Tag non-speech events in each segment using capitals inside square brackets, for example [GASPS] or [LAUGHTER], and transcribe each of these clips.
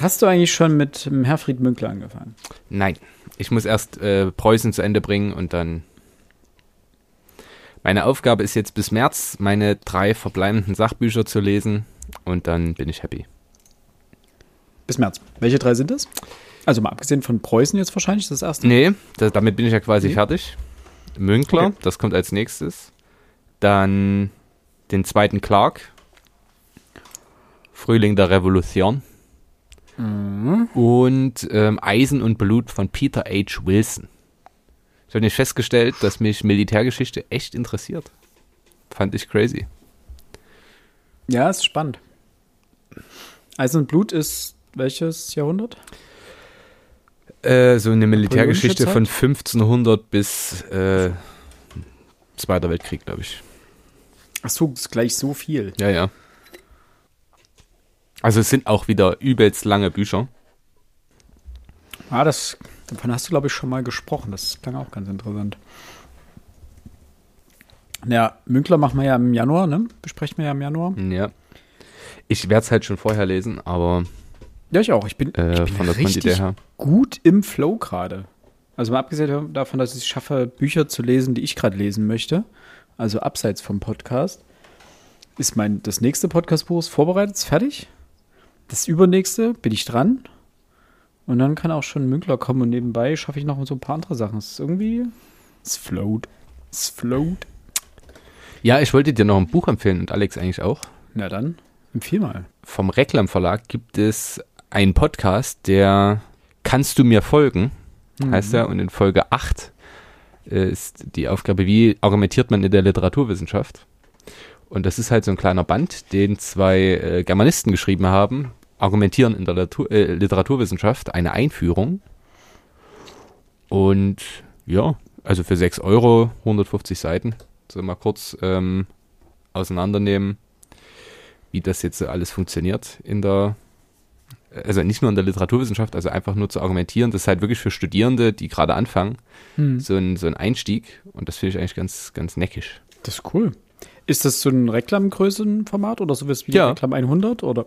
Hast du eigentlich schon mit Herfried Münkler angefangen? Nein, ich muss erst äh, Preußen zu Ende bringen und dann. Meine Aufgabe ist jetzt bis März meine drei verbleibenden Sachbücher zu lesen und dann bin ich happy. Bis März. Welche drei sind das? Also mal abgesehen von Preußen jetzt wahrscheinlich das erste. Nee, da, damit bin ich ja quasi Nee. fertig. Münkler, Okay. das kommt als nächstes. Dann den zweiten Clark. Frühling der Revolution. Mhm. Und ähm, Eisen und Blut von Peter H. Wilson. Ich habe nicht festgestellt, dass mich Militärgeschichte echt interessiert. Fand ich crazy. Ja, ist spannend. Eisen und Blut ist welches Jahrhundert? Äh, so eine Militärgeschichte von 1500 bis äh, Zweiter Weltkrieg, glaube ich. Ach so, ist gleich so viel. Ja, ja. Also es sind auch wieder übelst lange Bücher. Ah, das, davon hast du, glaube ich, schon mal gesprochen. Das klang auch ganz interessant. Ja, Münkler machen wir ja im Januar, ne? Besprechen wir ja im Januar. Ja. Ich werde es halt schon vorher lesen, aber Ja, ich auch. Ich bin, äh, ich bin von der Quantität richtig her. gut im Flow gerade. Also mal abgesehen davon, dass ich es schaffe, Bücher zu lesen, die ich gerade lesen möchte, also abseits vom Podcast, ist mein das nächste Podcastbuch ist vorbereitet, ist fertig. Das übernächste bin ich dran. Und dann kann auch schon Münkler kommen und nebenbei schaffe ich noch so ein paar andere Sachen. Es ist irgendwie, es float, es float. Ja, ich wollte dir noch ein Buch empfehlen und Alex eigentlich auch. Na dann, empfiehl mal. Vom Reklam Verlag gibt es einen Podcast, der Kannst du mir folgen? heißt er. Und in Folge 8 äh, ist die Aufgabe, wie argumentiert man in der Literaturwissenschaft? Und das ist halt so ein kleiner Band, den zwei äh, Germanisten geschrieben haben. Argumentieren in der Latu äh, Literaturwissenschaft, eine Einführung. Und ja, also für 6 Euro, 150 Seiten. So mal kurz ähm, auseinandernehmen, wie das jetzt so alles funktioniert in der, also nicht nur in der Literaturwissenschaft, also einfach nur zu argumentieren. Das ist halt wirklich für Studierende, die gerade anfangen, Hm. so ein, so ein Einstieg. Und das finde ich eigentlich ganz, ganz neckisch. Das ist cool. Ist das so ein Reklamgrößenformat oder sowas wie Ja. Reklam 100 oder?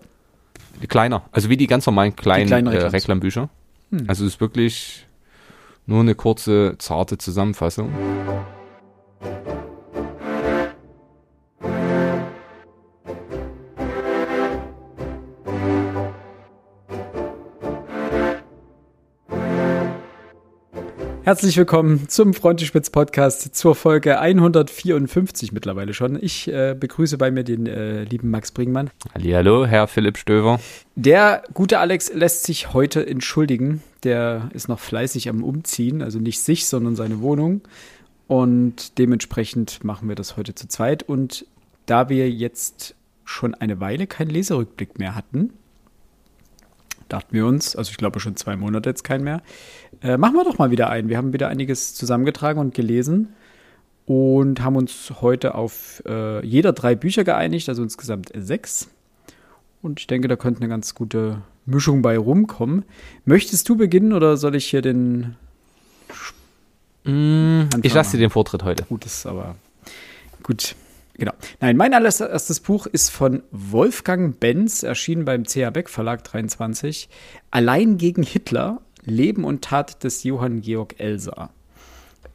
Kleiner, also wie die ganz normalen kleinen äh. Reklambücher. Hm. Also es ist wirklich nur eine kurze, zarte Zusammenfassung. Herzlich willkommen zum Frontispitz Podcast zur Folge 154 mittlerweile schon. Ich äh, begrüße bei mir den äh, lieben Max Bringmann. Hallihallo, Herr Philipp Stöver. Der gute Alex lässt sich heute entschuldigen. Der ist noch fleißig am Umziehen, also nicht sich, sondern seine Wohnung. Und dementsprechend machen wir das heute zu zweit. Und da wir jetzt schon eine Weile keinen Leserückblick mehr hatten, dachten wir uns, also ich glaube schon zwei Monate jetzt keinen mehr, äh, machen wir doch mal wieder einen. Wir haben wieder einiges zusammengetragen und gelesen und haben uns heute auf äh, jeder drei Bücher geeinigt, also insgesamt sechs. Und ich denke, da könnte eine ganz gute Mischung bei rumkommen. Möchtest du beginnen oder soll ich hier den Ich lasse dir den Vortritt heute. Gut, ist aber gut. Genau. Nein, mein allererstes Buch ist von Wolfgang Benz, erschienen beim CH Beck Verlag 23. Allein gegen Hitler, Leben und Tat des Johann Georg Elsa.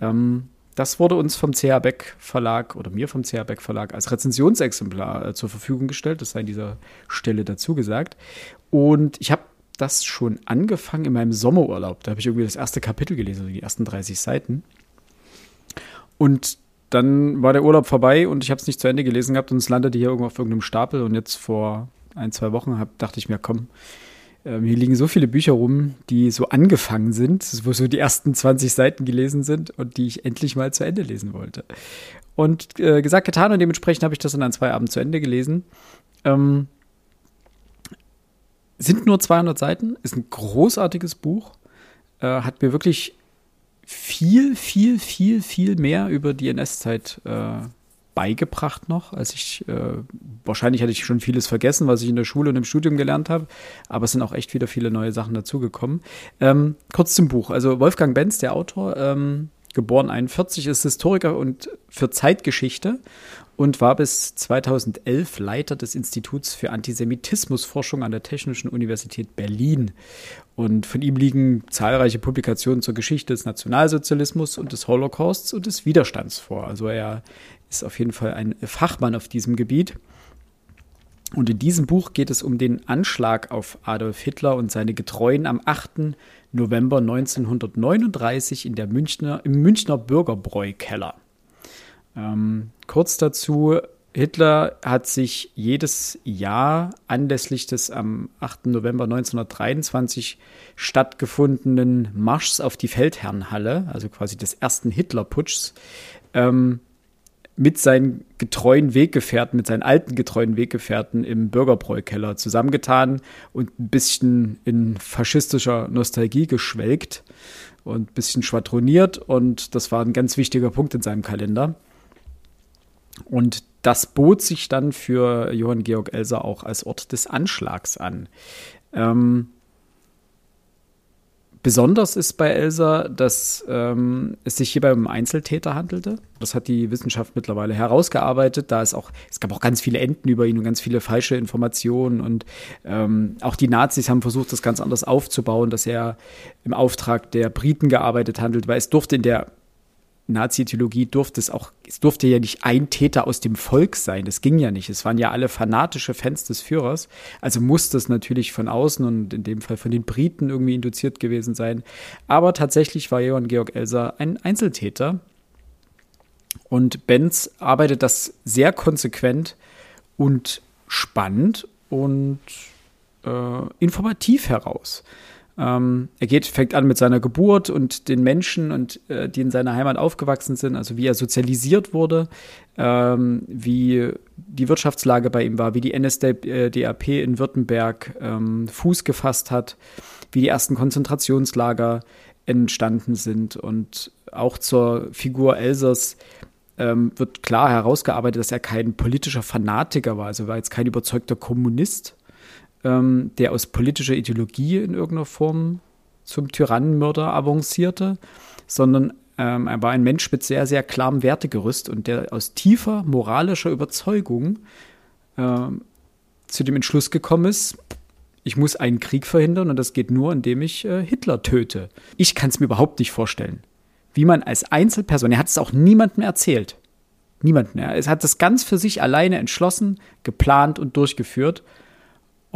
Ähm, das wurde uns vom CH Beck Verlag oder mir vom CH Beck Verlag als Rezensionsexemplar äh, zur Verfügung gestellt. Das sei an dieser Stelle dazu gesagt. Und ich habe das schon angefangen in meinem Sommerurlaub. Da habe ich irgendwie das erste Kapitel gelesen, also die ersten 30 Seiten. Und dann war der Urlaub vorbei und ich habe es nicht zu Ende gelesen gehabt und es landete hier irgendwo auf irgendeinem Stapel. Und jetzt vor ein, zwei Wochen hab, dachte ich mir, komm, ähm, hier liegen so viele Bücher rum, die so angefangen sind, wo so die ersten 20 Seiten gelesen sind und die ich endlich mal zu Ende lesen wollte. Und äh, gesagt, getan und dementsprechend habe ich das dann an zwei Abenden zu Ende gelesen. Ähm, sind nur 200 Seiten, ist ein großartiges Buch, äh, hat mir wirklich viel, viel, viel, viel mehr über die NS-Zeit äh, beigebracht noch, als ich, äh, wahrscheinlich hatte ich schon vieles vergessen, was ich in der Schule und im Studium gelernt habe, aber es sind auch echt wieder viele neue Sachen dazugekommen. Ähm, kurz zum Buch. Also Wolfgang Benz, der Autor, ähm, geboren 41, ist Historiker und für Zeitgeschichte und war bis 2011 Leiter des Instituts für Antisemitismusforschung an der Technischen Universität Berlin. Und von ihm liegen zahlreiche Publikationen zur Geschichte des Nationalsozialismus und des Holocausts und des Widerstands vor. Also er ist auf jeden Fall ein Fachmann auf diesem Gebiet. Und in diesem Buch geht es um den Anschlag auf Adolf Hitler und seine Getreuen am 8. November 1939 in der Münchner, im Münchner Bürgerbräukeller. Ähm, kurz dazu, Hitler hat sich jedes Jahr anlässlich des am 8. November 1923 stattgefundenen Marschs auf die Feldherrnhalle, also quasi des ersten Hitlerputschs, ähm, mit seinen getreuen Weggefährten, mit seinen alten getreuen Weggefährten im Bürgerbräukeller zusammengetan und ein bisschen in faschistischer Nostalgie geschwelgt und ein bisschen schwadroniert. Und das war ein ganz wichtiger Punkt in seinem Kalender. Und das bot sich dann für Johann Georg Elser auch als Ort des Anschlags an. Ähm, besonders ist bei Elsa, dass ähm, es sich hierbei um Einzeltäter handelte. Das hat die Wissenschaft mittlerweile herausgearbeitet. Da es auch, es gab auch ganz viele Enden über ihn und ganz viele falsche Informationen. Und ähm, auch die Nazis haben versucht, das ganz anders aufzubauen, dass er im Auftrag der Briten gearbeitet handelt, weil es durfte in der Nazi-Theologie durfte es auch, es durfte ja nicht ein Täter aus dem Volk sein. Das ging ja nicht. Es waren ja alle fanatische Fans des Führers. Also musste es natürlich von außen und in dem Fall von den Briten irgendwie induziert gewesen sein. Aber tatsächlich war Johann Georg Elser ein Einzeltäter. Und Benz arbeitet das sehr konsequent und spannend und äh, informativ heraus. Ähm, er geht, fängt an mit seiner Geburt und den Menschen und äh, die in seiner Heimat aufgewachsen sind, also wie er sozialisiert wurde, ähm, wie die Wirtschaftslage bei ihm war, wie die NSDAP in Württemberg ähm, Fuß gefasst hat, wie die ersten Konzentrationslager entstanden sind. Und auch zur Figur Elsers ähm, wird klar herausgearbeitet, dass er kein politischer Fanatiker war, also war jetzt kein überzeugter Kommunist, ähm, der aus politischer Ideologie in irgendeiner Form zum Tyrannenmörder avancierte, sondern ähm, er war ein Mensch mit sehr, sehr klarem Wertegerüst und der aus tiefer moralischer Überzeugung ähm, zu dem Entschluss gekommen ist, ich muss einen Krieg verhindern und das geht nur, indem ich äh, Hitler töte. Ich kann es mir überhaupt nicht vorstellen, wie man als Einzelperson, er hat es auch niemandem erzählt, niemandem, er hat es ganz für sich alleine entschlossen, geplant und durchgeführt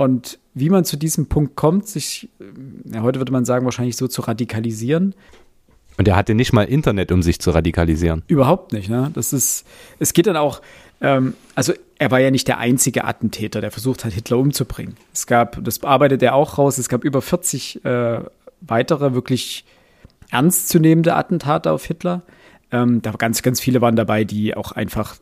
und wie man zu diesem Punkt kommt, sich, ja, heute würde man sagen, wahrscheinlich so zu radikalisieren. Und er hatte nicht mal Internet, um sich zu radikalisieren. Überhaupt nicht, ne? Das ist, es geht dann auch, ähm, also er war ja nicht der einzige Attentäter, der versucht hat, Hitler umzubringen. Es gab, das arbeitet er auch raus, es gab über 40 äh, weitere wirklich ernstzunehmende Attentate auf Hitler. Ähm, da ganz, ganz viele waren dabei, die auch einfach,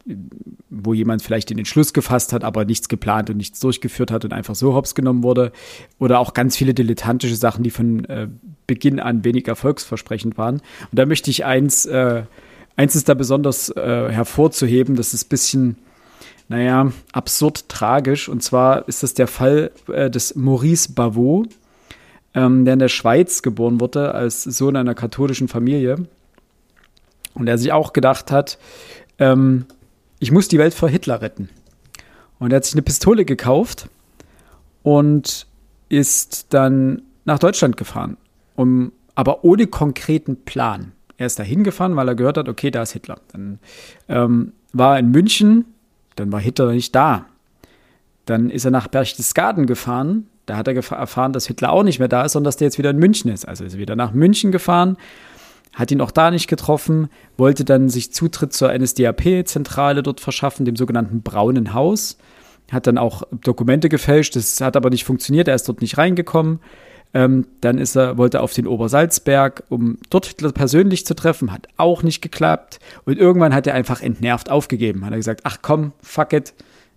wo jemand vielleicht den Entschluss gefasst hat, aber nichts geplant und nichts durchgeführt hat und einfach so hops genommen wurde. Oder auch ganz viele dilettantische Sachen, die von äh, Beginn an wenig erfolgsversprechend waren. Und da möchte ich eins, äh, eins ist da besonders äh, hervorzuheben, das ist ein bisschen, naja, absurd tragisch. Und zwar ist das der Fall äh, des Maurice Bavot, ähm, der in der Schweiz geboren wurde als Sohn einer katholischen Familie und er sich auch gedacht hat, ähm, ich muss die Welt vor Hitler retten. Und er hat sich eine Pistole gekauft und ist dann nach Deutschland gefahren, um, aber ohne konkreten Plan. Er ist da hingefahren, weil er gehört hat, okay, da ist Hitler. Dann ähm, war er in München, dann war Hitler nicht da. Dann ist er nach Berchtesgaden gefahren, da hat er erfahren, dass Hitler auch nicht mehr da ist, sondern dass der jetzt wieder in München ist. Also ist er wieder nach München gefahren, hat ihn auch da nicht getroffen, wollte dann sich Zutritt zur NSDAP-Zentrale dort verschaffen, dem sogenannten Braunen Haus. Hat dann auch Dokumente gefälscht, das hat aber nicht funktioniert, er ist dort nicht reingekommen. Ähm, dann ist er, wollte auf den Obersalzberg, um dort Hitler persönlich zu treffen, hat auch nicht geklappt. Und irgendwann hat er einfach entnervt aufgegeben. Hat er gesagt, ach komm, fuck it,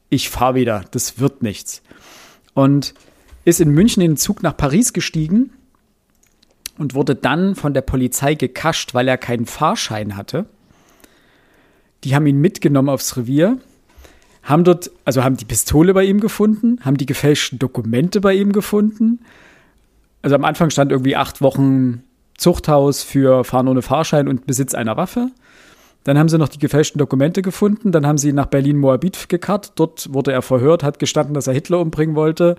ich fahr wieder, das wird nichts. Und ist in München in den Zug nach Paris gestiegen und wurde dann von der Polizei gekascht, weil er keinen Fahrschein hatte. Die haben ihn mitgenommen aufs Revier, haben dort, also haben die Pistole bei ihm gefunden, haben die gefälschten Dokumente bei ihm gefunden. Also am Anfang stand irgendwie acht Wochen Zuchthaus für Fahren ohne Fahrschein und Besitz einer Waffe. Dann haben sie noch die gefälschten Dokumente gefunden. Dann haben sie ihn nach Berlin-Moabit gekarrt. Dort wurde er verhört, hat gestanden, dass er Hitler umbringen wollte.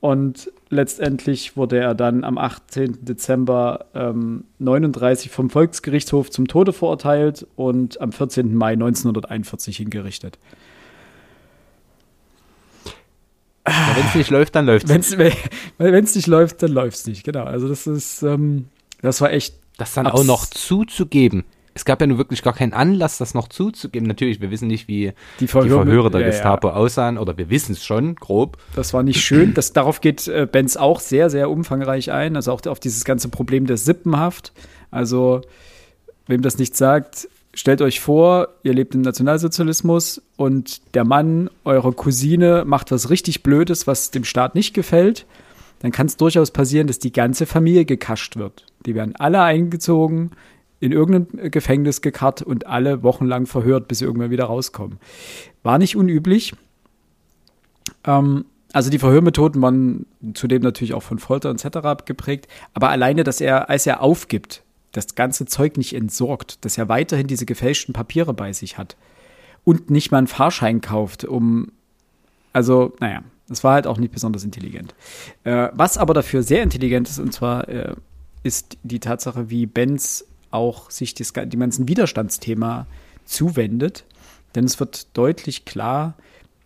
Und letztendlich wurde er dann am 18. Dezember ähm, 39 vom Volksgerichtshof zum Tode verurteilt und am 14. Mai 1941 hingerichtet. Ja, wenn es nicht läuft, dann läuft es. Wenn es nicht läuft, dann läuft es nicht. Genau. Also das ist, ähm, das war echt. Das dann auch noch zuzugeben. Es gab ja nur wirklich gar keinen Anlass, das noch zuzugeben. Natürlich, wir wissen nicht, wie die, Verhör die Verhöre der ja, Gestapo ja. aussahen, oder wir wissen es schon, grob. Das war nicht schön. Das, darauf geht äh, Benz auch sehr, sehr umfangreich ein. Also auch auf dieses ganze Problem der Sippenhaft. Also, wem das nicht sagt, stellt euch vor, ihr lebt im Nationalsozialismus und der Mann eurer Cousine macht was richtig Blödes, was dem Staat nicht gefällt, dann kann es durchaus passieren, dass die ganze Familie gekascht wird. Die werden alle eingezogen, in irgendein Gefängnis gekarrt und alle wochenlang verhört, bis sie irgendwann wieder rauskommen. War nicht unüblich. Ähm, also die Verhörmethoden waren zudem natürlich auch von Folter etc. geprägt, aber alleine, dass er, als er aufgibt, das ganze Zeug nicht entsorgt, dass er weiterhin diese gefälschten Papiere bei sich hat und nicht mal einen Fahrschein kauft, um, also, naja, das war halt auch nicht besonders intelligent. Äh, was aber dafür sehr intelligent ist, und zwar äh, ist die Tatsache, wie Benz auch sich das, dem ganzen Widerstandsthema zuwendet. Denn es wird deutlich klar,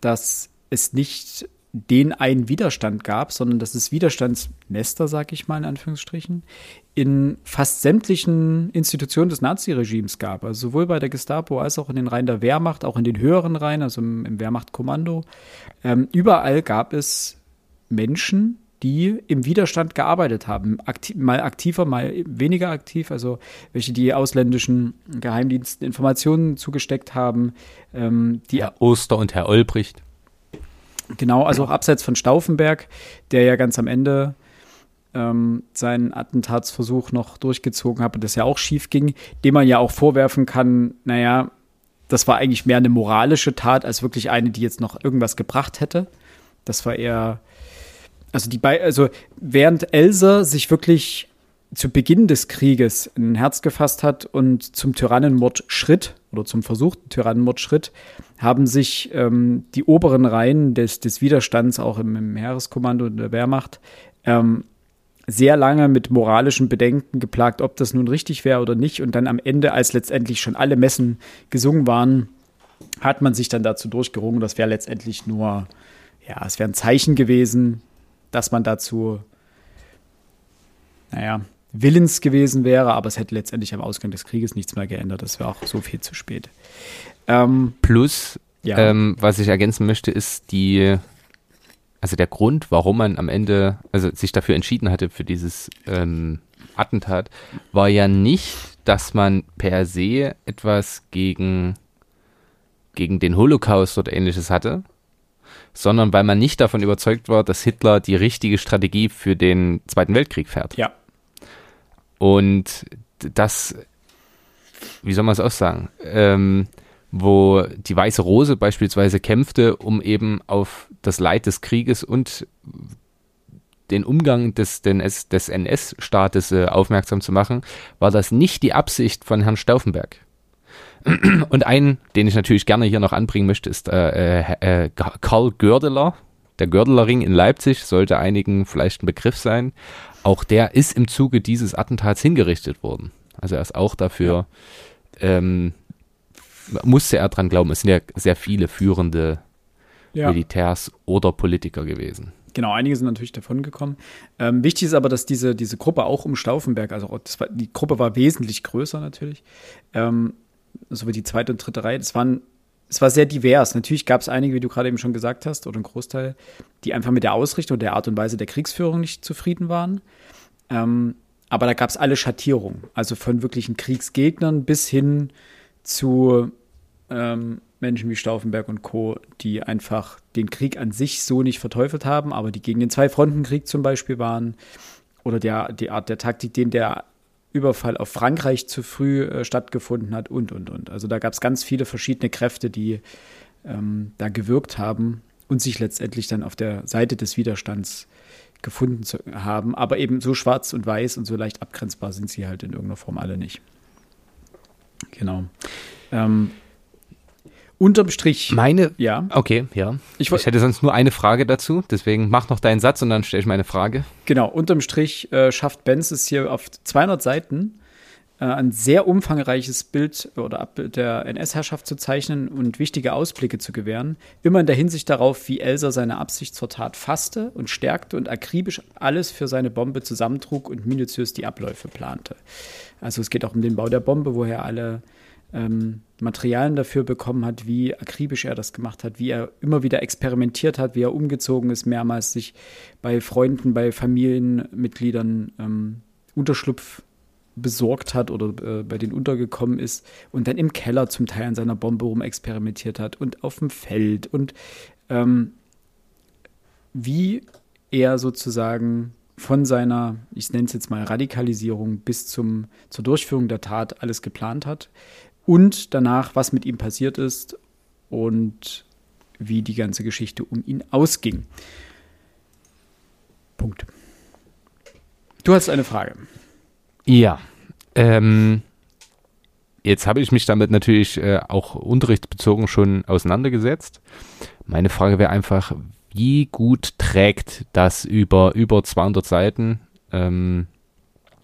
dass es nicht den einen Widerstand gab, sondern dass es Widerstandsnester, sag ich mal in Anführungsstrichen, in fast sämtlichen Institutionen des Naziregimes gab. Also sowohl bei der Gestapo als auch in den Reihen der Wehrmacht, auch in den höheren Reihen, also im, im Wehrmachtkommando. Ähm, überall gab es Menschen, die im Widerstand gearbeitet haben. Aktiv, mal aktiver, mal weniger aktiv, also welche die ausländischen Geheimdiensten Informationen zugesteckt haben. Ähm, die Herr Oster und Herr Olbricht. Genau, also auch abseits von Stauffenberg, der ja ganz am Ende ähm, seinen Attentatsversuch noch durchgezogen hat und das ja auch schief ging, dem man ja auch vorwerfen kann, naja, das war eigentlich mehr eine moralische Tat als wirklich eine, die jetzt noch irgendwas gebracht hätte. Das war eher, also die bei, also während Elsa sich wirklich zu Beginn des Krieges ein Herz gefasst hat und zum Tyrannenmord schritt oder zum versuchten Tyrannenmord schritt, haben sich ähm, die oberen Reihen des, des Widerstands auch im, im Heereskommando und der Wehrmacht ähm, sehr lange mit moralischen Bedenken geplagt, ob das nun richtig wäre oder nicht. Und dann am Ende, als letztendlich schon alle Messen gesungen waren, hat man sich dann dazu durchgerungen. Das wäre letztendlich nur, ja, es wäre ein Zeichen gewesen, dass man dazu, naja, willens gewesen wäre, aber es hätte letztendlich am Ausgang des Krieges nichts mehr geändert. Das wäre auch so viel zu spät. Ähm, Plus, ja. ähm, was ich ergänzen möchte, ist die, also der Grund, warum man am Ende, also sich dafür entschieden hatte für dieses ähm, Attentat, war ja nicht, dass man per se etwas gegen, gegen den Holocaust oder ähnliches hatte, sondern weil man nicht davon überzeugt war, dass Hitler die richtige Strategie für den Zweiten Weltkrieg fährt. Ja. Und das, wie soll man es aussagen, ähm, wo die Weiße Rose beispielsweise kämpfte, um eben auf das Leid des Krieges und den Umgang des, des NS-Staates äh, aufmerksam zu machen, war das nicht die Absicht von Herrn Stauffenberg. [CLEARS THROAT] Und einen, den ich natürlich gerne hier noch anbringen möchte, ist äh, äh, äh Karl Gördeler. Der Gördelerring in Leipzig sollte einigen vielleicht ein Begriff sein. Auch der ist im Zuge dieses Attentats hingerichtet worden. Also er ist auch dafür, ja. ähm, musste er dran glauben. Es sind ja sehr viele führende ja. Militärs oder Politiker gewesen. Genau, einige sind natürlich davon gekommen. Ähm, wichtig ist aber, dass diese, diese Gruppe auch um Stauffenberg, also war, die Gruppe war wesentlich größer natürlich, ähm, so wie die zweite und dritte Reihe. Das waren, es war sehr divers. Natürlich gab es einige, wie du gerade eben schon gesagt hast, oder ein Großteil, die einfach mit der Ausrichtung, der Art und Weise der Kriegsführung nicht zufrieden waren. Ähm, aber da gab es alle Schattierungen, also von wirklichen Kriegsgegnern bis hin zu ähm, Menschen wie Stauffenberg und Co., die einfach den Krieg an sich so nicht verteufelt haben, aber die gegen den Zwei-Fronten-Krieg zum Beispiel waren oder der, die Art der Taktik, den der Überfall auf Frankreich zu früh äh, stattgefunden hat und, und, und. Also da gab es ganz viele verschiedene Kräfte, die ähm, da gewirkt haben und sich letztendlich dann auf der Seite des Widerstands gefunden zu haben. Aber eben so schwarz und weiß und so leicht abgrenzbar sind sie halt in irgendeiner Form alle nicht. Genau. Ähm, unterm Strich. Meine, ja. Okay, ja. Ich, ich, hätte sonst nur eine Frage dazu, deswegen mach noch deinen Satz und dann stelle ich meine Frage. Genau, unterm Strich äh, schafft Benz es hier auf 200 Seiten äh, ein sehr umfangreiches Bild oder Abbild der NS-Herrschaft zu zeichnen und wichtige Ausblicke zu gewähren. Immer in der Hinsicht darauf, wie Elsa seine Absicht zur Tat fasste und stärkte und akribisch alles für seine Bombe zusammentrug und minutiös die Abläufe plante. Also es geht auch um den Bau der Bombe, wo er alle ähm, Materialien dafür bekommen hat, wie akribisch er das gemacht hat, wie er immer wieder experimentiert hat, wie er umgezogen ist, mehrmals sich bei Freunden, bei Familienmitgliedern ähm, Unterschlupf besorgt hat oder äh, bei denen untergekommen ist und dann im Keller zum Teil an seiner Bombe rumexperimentiert hat und auf dem Feld und ähm, wie er sozusagen von seiner, ich nenne es jetzt mal Radikalisierung bis zum, zur Durchführung der Tat alles geplant hat und danach, was mit ihm passiert ist und wie die ganze Geschichte um ihn ausging. Punkt. Du hast eine Frage. Ja. Ähm, jetzt habe ich mich damit natürlich äh, auch unterrichtsbezogen schon auseinandergesetzt. Meine Frage wäre einfach, wie gut trägt das über über 200 Seiten? Ähm,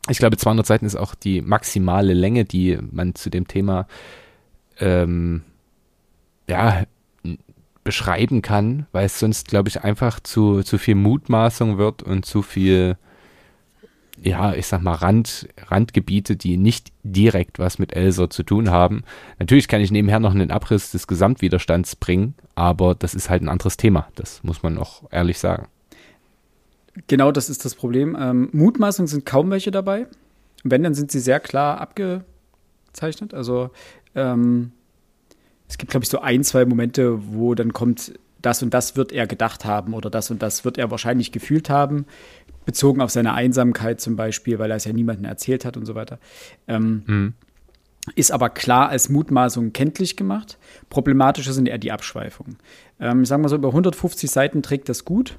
ich glaube, 200 Seiten ist auch die maximale Länge, die man zu dem Thema ähm, ja, beschreiben kann, weil es sonst, glaube ich, einfach zu, zu viel Mutmaßung wird und zu viel ja, ich sag mal, Rand, Randgebiete, die nicht direkt was mit Elser zu tun haben. Natürlich kann ich nebenher noch einen Abriss des Gesamtwiderstands bringen, aber das ist halt ein anderes Thema. Das muss man auch ehrlich sagen. Genau, das ist das Problem. Ähm, Mutmaßungen sind kaum welche dabei. Wenn, dann sind sie sehr klar abgezeichnet. Also ähm, es gibt, glaube ich, so ein, zwei Momente, wo dann kommt, das und das wird er gedacht haben oder das und das wird er wahrscheinlich gefühlt haben bezogen auf seine Einsamkeit zum Beispiel, weil er es ja niemandem erzählt hat und so weiter. Ähm, mhm. Ist aber klar als Mutmaßung kenntlich gemacht. Problematischer sind eher die Abschweifungen. Ähm, ich sage mal so, über 150 Seiten trägt das gut.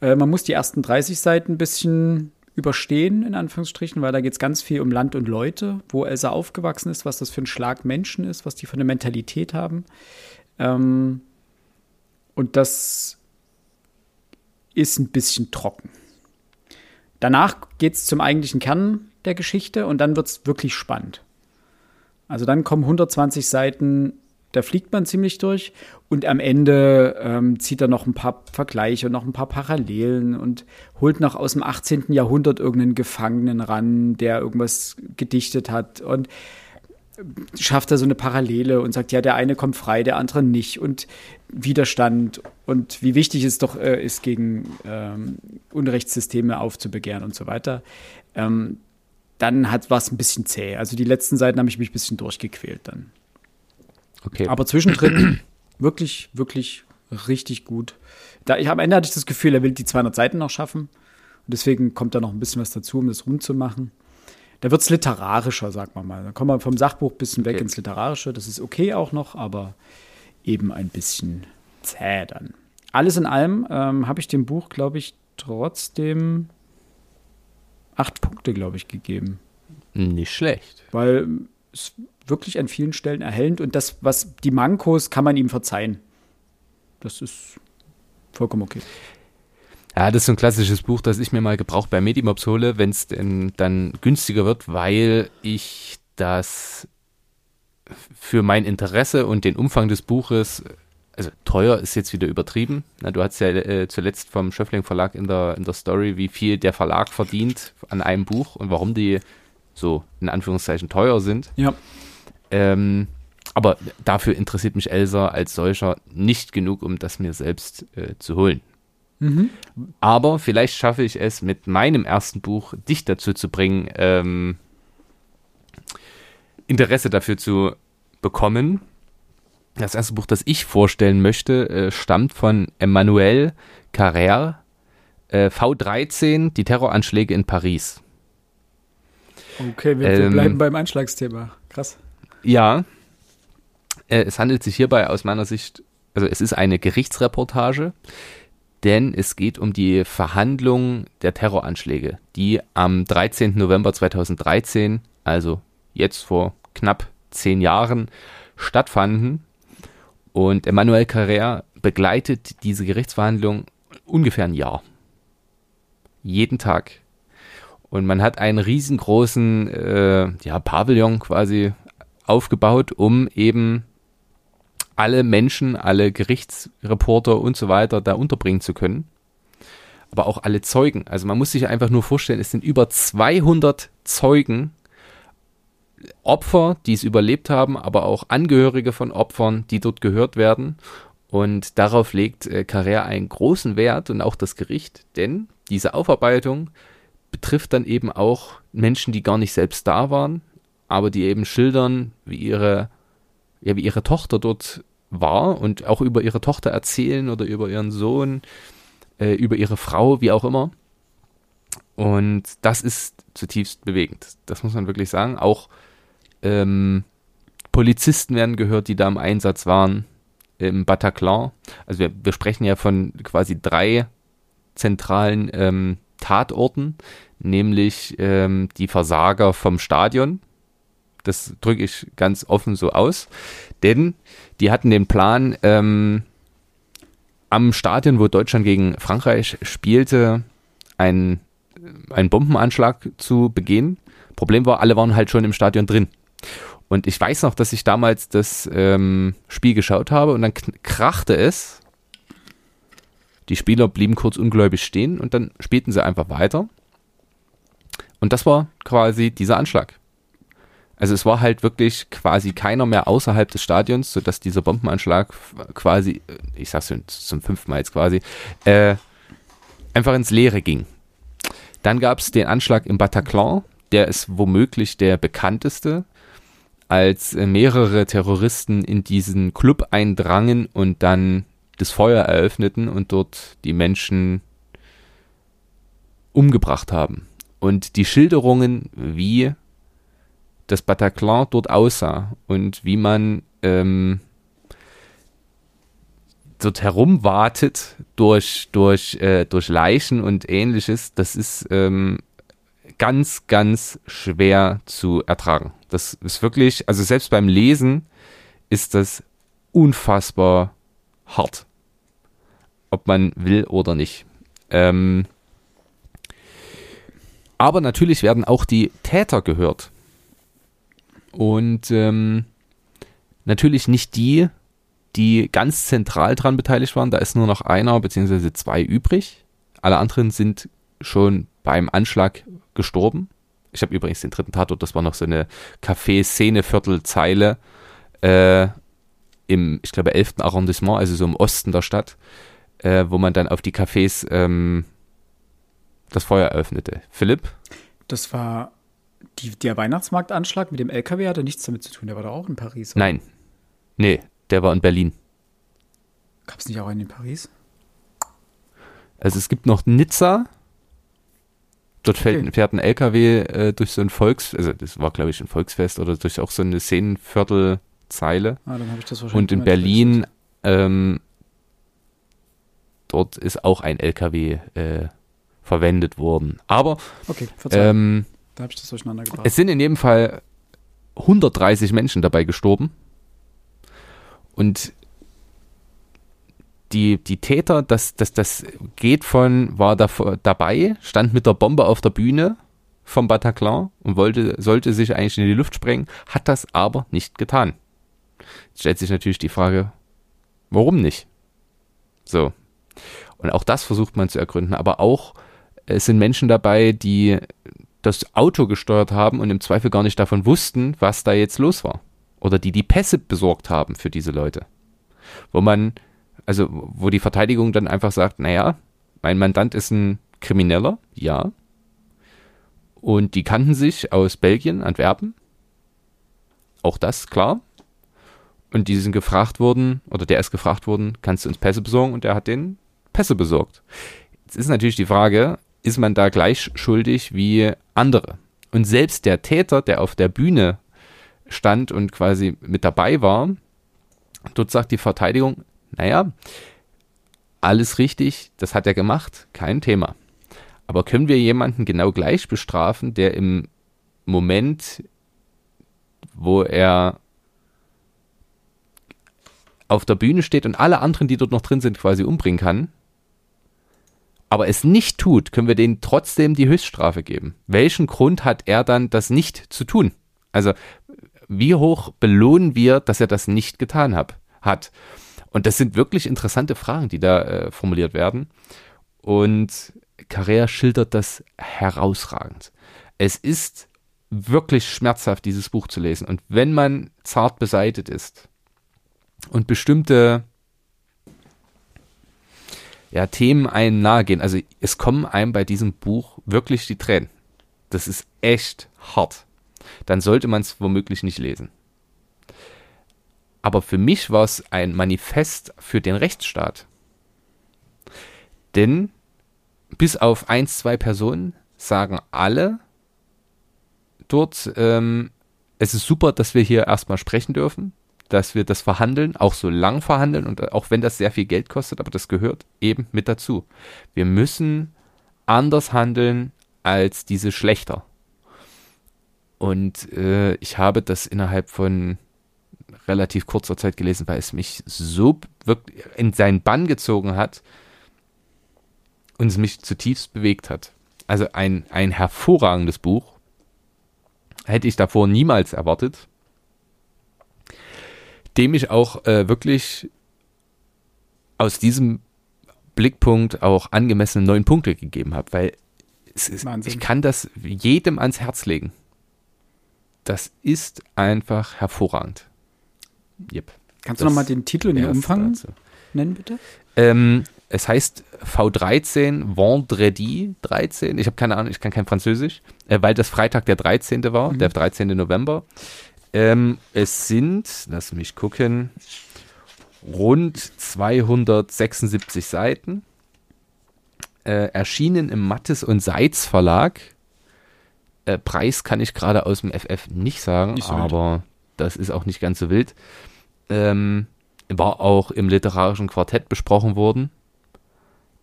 Äh, man muss die ersten 30 Seiten ein bisschen überstehen, in Anführungsstrichen, weil da geht es ganz viel um Land und Leute, wo Elsa aufgewachsen ist, was das für ein Schlag Menschen ist, was die für eine Mentalität haben. Ähm, und das ist ein bisschen trocken. Danach geht es zum eigentlichen Kern der Geschichte und dann wird es wirklich spannend. Also dann kommen 120 Seiten, da fliegt man ziemlich durch und am Ende ähm, zieht er noch ein paar Vergleiche und noch ein paar Parallelen und holt noch aus dem 18. Jahrhundert irgendeinen Gefangenen ran, der irgendwas gedichtet hat und schafft er so eine Parallele und sagt, ja, der eine kommt frei, der andere nicht und Widerstand und wie wichtig es doch äh, ist, gegen ähm, Unrechtssysteme aufzubegehren und so weiter. Ähm, dann hat was ein bisschen zäh. Also die letzten Seiten habe ich mich ein bisschen durchgequält dann. Okay. Aber zwischendrin [CLEARS THROAT] wirklich, wirklich richtig gut. Da, ich, am Ende hatte ich das Gefühl, er will die 200 Seiten noch schaffen. Und deswegen kommt da noch ein bisschen was dazu, um das rumzumachen. Da wird es literarischer, sagt man mal. Da kommen wir vom Sachbuch ein bisschen weg okay. ins Literarische. Das ist okay auch noch, aber eben ein bisschen zäh dann. Alles in allem ähm, habe ich dem Buch, glaube ich, trotzdem acht Punkte, glaube ich, gegeben. Nicht schlecht. Weil es wirklich an vielen Stellen erhellend und das, was die Mankos, kann man ihm verzeihen. Das ist vollkommen okay. Ja, das ist so ein klassisches Buch, das ich mir mal gebraucht bei Medimobs hole, wenn es denn dann günstiger wird, weil ich das für mein Interesse und den Umfang des Buches, also teuer ist jetzt wieder übertrieben. Na, du hast ja äh, zuletzt vom Schöffling Verlag in der, in der Story, wie viel der Verlag verdient an einem Buch und warum die so in Anführungszeichen teuer sind. Ja. Ähm, aber dafür interessiert mich Elsa als solcher nicht genug, um das mir selbst äh, zu holen. Mhm. Aber vielleicht schaffe ich es mit meinem ersten Buch, dich dazu zu bringen, ähm, Interesse dafür zu bekommen. Das erste Buch, das ich vorstellen möchte, äh, stammt von Emmanuel Carrère, äh, V13, die Terroranschläge in Paris. Okay, wir, ähm, bleiben beim Anschlagsthema. Krass. Ja. Äh, es handelt sich hierbei aus meiner Sicht, also es ist eine Gerichtsreportage, denn es geht um die Verhandlung der Terroranschläge, die am 13. November 2013, also jetzt vor knapp zehn Jahren, stattfanden. Und Emmanuel Carrère begleitet diese Gerichtsverhandlung ungefähr ein Jahr. Jeden Tag. Und man hat einen riesengroßen äh, ja, Pavillon quasi aufgebaut, um eben alle Menschen, alle Gerichtsreporter und so weiter da unterbringen zu können. Aber auch alle Zeugen. Also man muss sich einfach nur vorstellen, es sind über 200 Zeugen, Opfer, die es überlebt haben, aber auch Angehörige von Opfern, die dort gehört werden. Und darauf legt äh, Carrère einen großen Wert und auch das Gericht, denn diese Aufarbeitung betrifft dann eben auch Menschen, die gar nicht selbst da waren, aber die eben schildern, wie ihre, ja, wie ihre Tochter dort war und auch über ihre Tochter erzählen oder über ihren Sohn, äh, über ihre Frau, wie auch immer. Und das ist zutiefst bewegend. Das muss man wirklich sagen. Auch ähm, Polizisten werden gehört, die da im Einsatz waren im Bataclan. Also wir, wir sprechen ja von quasi drei zentralen ähm, Tatorten, nämlich ähm, die Versager vom Stadion. Das drücke ich ganz offen so aus. Denn die hatten den Plan, ähm, am Stadion, wo Deutschland gegen Frankreich spielte, einen, einen Bombenanschlag zu begehen. Problem war, alle waren halt schon im Stadion drin. Und ich weiß noch, dass ich damals das ähm, Spiel geschaut habe und dann krachte es. Die Spieler blieben kurz ungläubig stehen und dann spielten sie einfach weiter. Und das war quasi dieser Anschlag. Also es war halt wirklich quasi keiner mehr außerhalb des Stadions, sodass dieser Bombenanschlag quasi, äh, ich sag's zum fünften Mal jetzt quasi, äh, einfach ins Leere ging. Dann gab es den Anschlag im Bataclan, der ist womöglich der bekannteste, als äh, mehrere Terroristen in diesen Club eindrangen und dann das Feuer eröffneten und dort die Menschen umgebracht haben. Und die Schilderungen, wie das Bataclan dort aussah und wie man ähm, dort herumwartet durch, durch, äh, durch Leichen und ähnliches, das ist ähm, ganz, ganz schwer zu ertragen. Das ist wirklich, also selbst beim Lesen ist das unfassbar hart. Ob man will oder nicht. Ähm, aber natürlich werden auch die Täter gehört. Und ähm, natürlich nicht die, die ganz zentral dran beteiligt waren. Da ist nur noch einer bzw. zwei übrig. Alle anderen sind schon beim Anschlag gestorben. Ich habe übrigens den dritten Tatort, das war noch so eine Café-Szene-Viertelzeile äh, im, ich glaube, 11. Arrondissement, also so im Osten der Stadt, äh, wo man dann auf die Cafés ähm, das Feuer eröffnete. Philipp? Das war die, der Weihnachtsmarktanschlag mit dem LKW hatte nichts damit zu tun. Der war doch auch in Paris. Oder? Nein. Nee, der war in Berlin. Gab es nicht auch einen in Paris? Also es gibt noch Nizza. Dort fährt, okay. fährt ein LKW äh, durch so ein Volks, also das war glaube ich ein Volksfest oder durch auch so eine Szenenviertelzeile. Ah, dann habe ich das wahrscheinlich. Und in Berlin, ähm, dort ist auch ein LKW äh, verwendet worden. Aber okay, ähm, da habe ich das durcheinander gebracht. Es sind in jedem Fall 130 Menschen dabei gestorben. Und die, die Täter, das, das, das geht von, war da, dabei, stand mit der Bombe auf der Bühne vom Bataclan und wollte, sollte sich eigentlich in die Luft sprengen, hat das aber nicht getan. Jetzt stellt sich natürlich die Frage, warum nicht? So. Und auch das versucht man zu ergründen, aber auch es sind Menschen dabei, die das Auto gesteuert haben und im Zweifel gar nicht davon wussten, was da jetzt los war. Oder die die Pässe besorgt haben für diese Leute. Wo man, also wo die Verteidigung dann einfach sagt, naja, mein Mandant ist ein Krimineller, ja. Und die kannten sich aus Belgien, Antwerpen. Auch das, klar. Und die sind gefragt worden, oder der ist gefragt worden, kannst du uns Pässe besorgen? Und der hat den Pässe besorgt. Jetzt ist natürlich die Frage, ist man da gleich schuldig wie andere. Und selbst der Täter, der auf der Bühne stand und quasi mit dabei war, dort sagt die Verteidigung, naja, alles richtig, das hat er gemacht, kein Thema. Aber können wir jemanden genau gleich bestrafen, der im Moment, wo er auf der Bühne steht und alle anderen, die dort noch drin sind, quasi umbringen kann, aber es nicht tut, können wir denen trotzdem die Höchststrafe geben. Welchen Grund hat er dann, das nicht zu tun? Also, wie hoch belohnen wir, dass er das nicht getan hab, hat? Und das sind wirklich interessante Fragen, die da äh, formuliert werden. Und Carrera schildert das herausragend. Es ist wirklich schmerzhaft, dieses Buch zu lesen. Und wenn man zart beseitet ist und bestimmte ja, Themen einen nahegehen, also es kommen einem bei diesem Buch wirklich die Tränen. Das ist echt hart. Dann sollte man es womöglich nicht lesen. Aber für mich war es ein Manifest für den Rechtsstaat. Denn bis auf ein, zwei Personen sagen alle dort, ähm, es ist super, dass wir hier erstmal sprechen dürfen, dass wir das verhandeln, auch so lang verhandeln und auch wenn das sehr viel Geld kostet, aber das gehört eben mit dazu. Wir müssen anders handeln als diese Schlechter. Und äh, ich habe das innerhalb von relativ kurzer Zeit gelesen, weil es mich so wirklich in seinen Bann gezogen hat und es mich zutiefst bewegt hat. Also ein, ein hervorragendes Buch. Hätte ich davor niemals erwartet. Dem ich auch äh, wirklich aus diesem Blickpunkt auch angemessene neun Punkte gegeben habe, weil ist, ich kann das jedem ans Herz legen. Das ist einfach hervorragend. Yep. Kannst das du nochmal den Titel und den Umfang dazu. nennen, bitte? Ähm, es heißt V13 Vendredi 13. Ich habe keine Ahnung, ich kann kein Französisch, äh, weil das Freitag der 13. war, mhm. der 13. November. Ähm, es sind, lass mich gucken, rund 276 Seiten. Äh, erschienen im Mattes und Seitz Verlag. Äh, Preis kann ich gerade aus dem FF nicht sagen, nicht so aber wild. das ist auch nicht ganz so wild ähm, war auch im literarischen Quartett besprochen worden.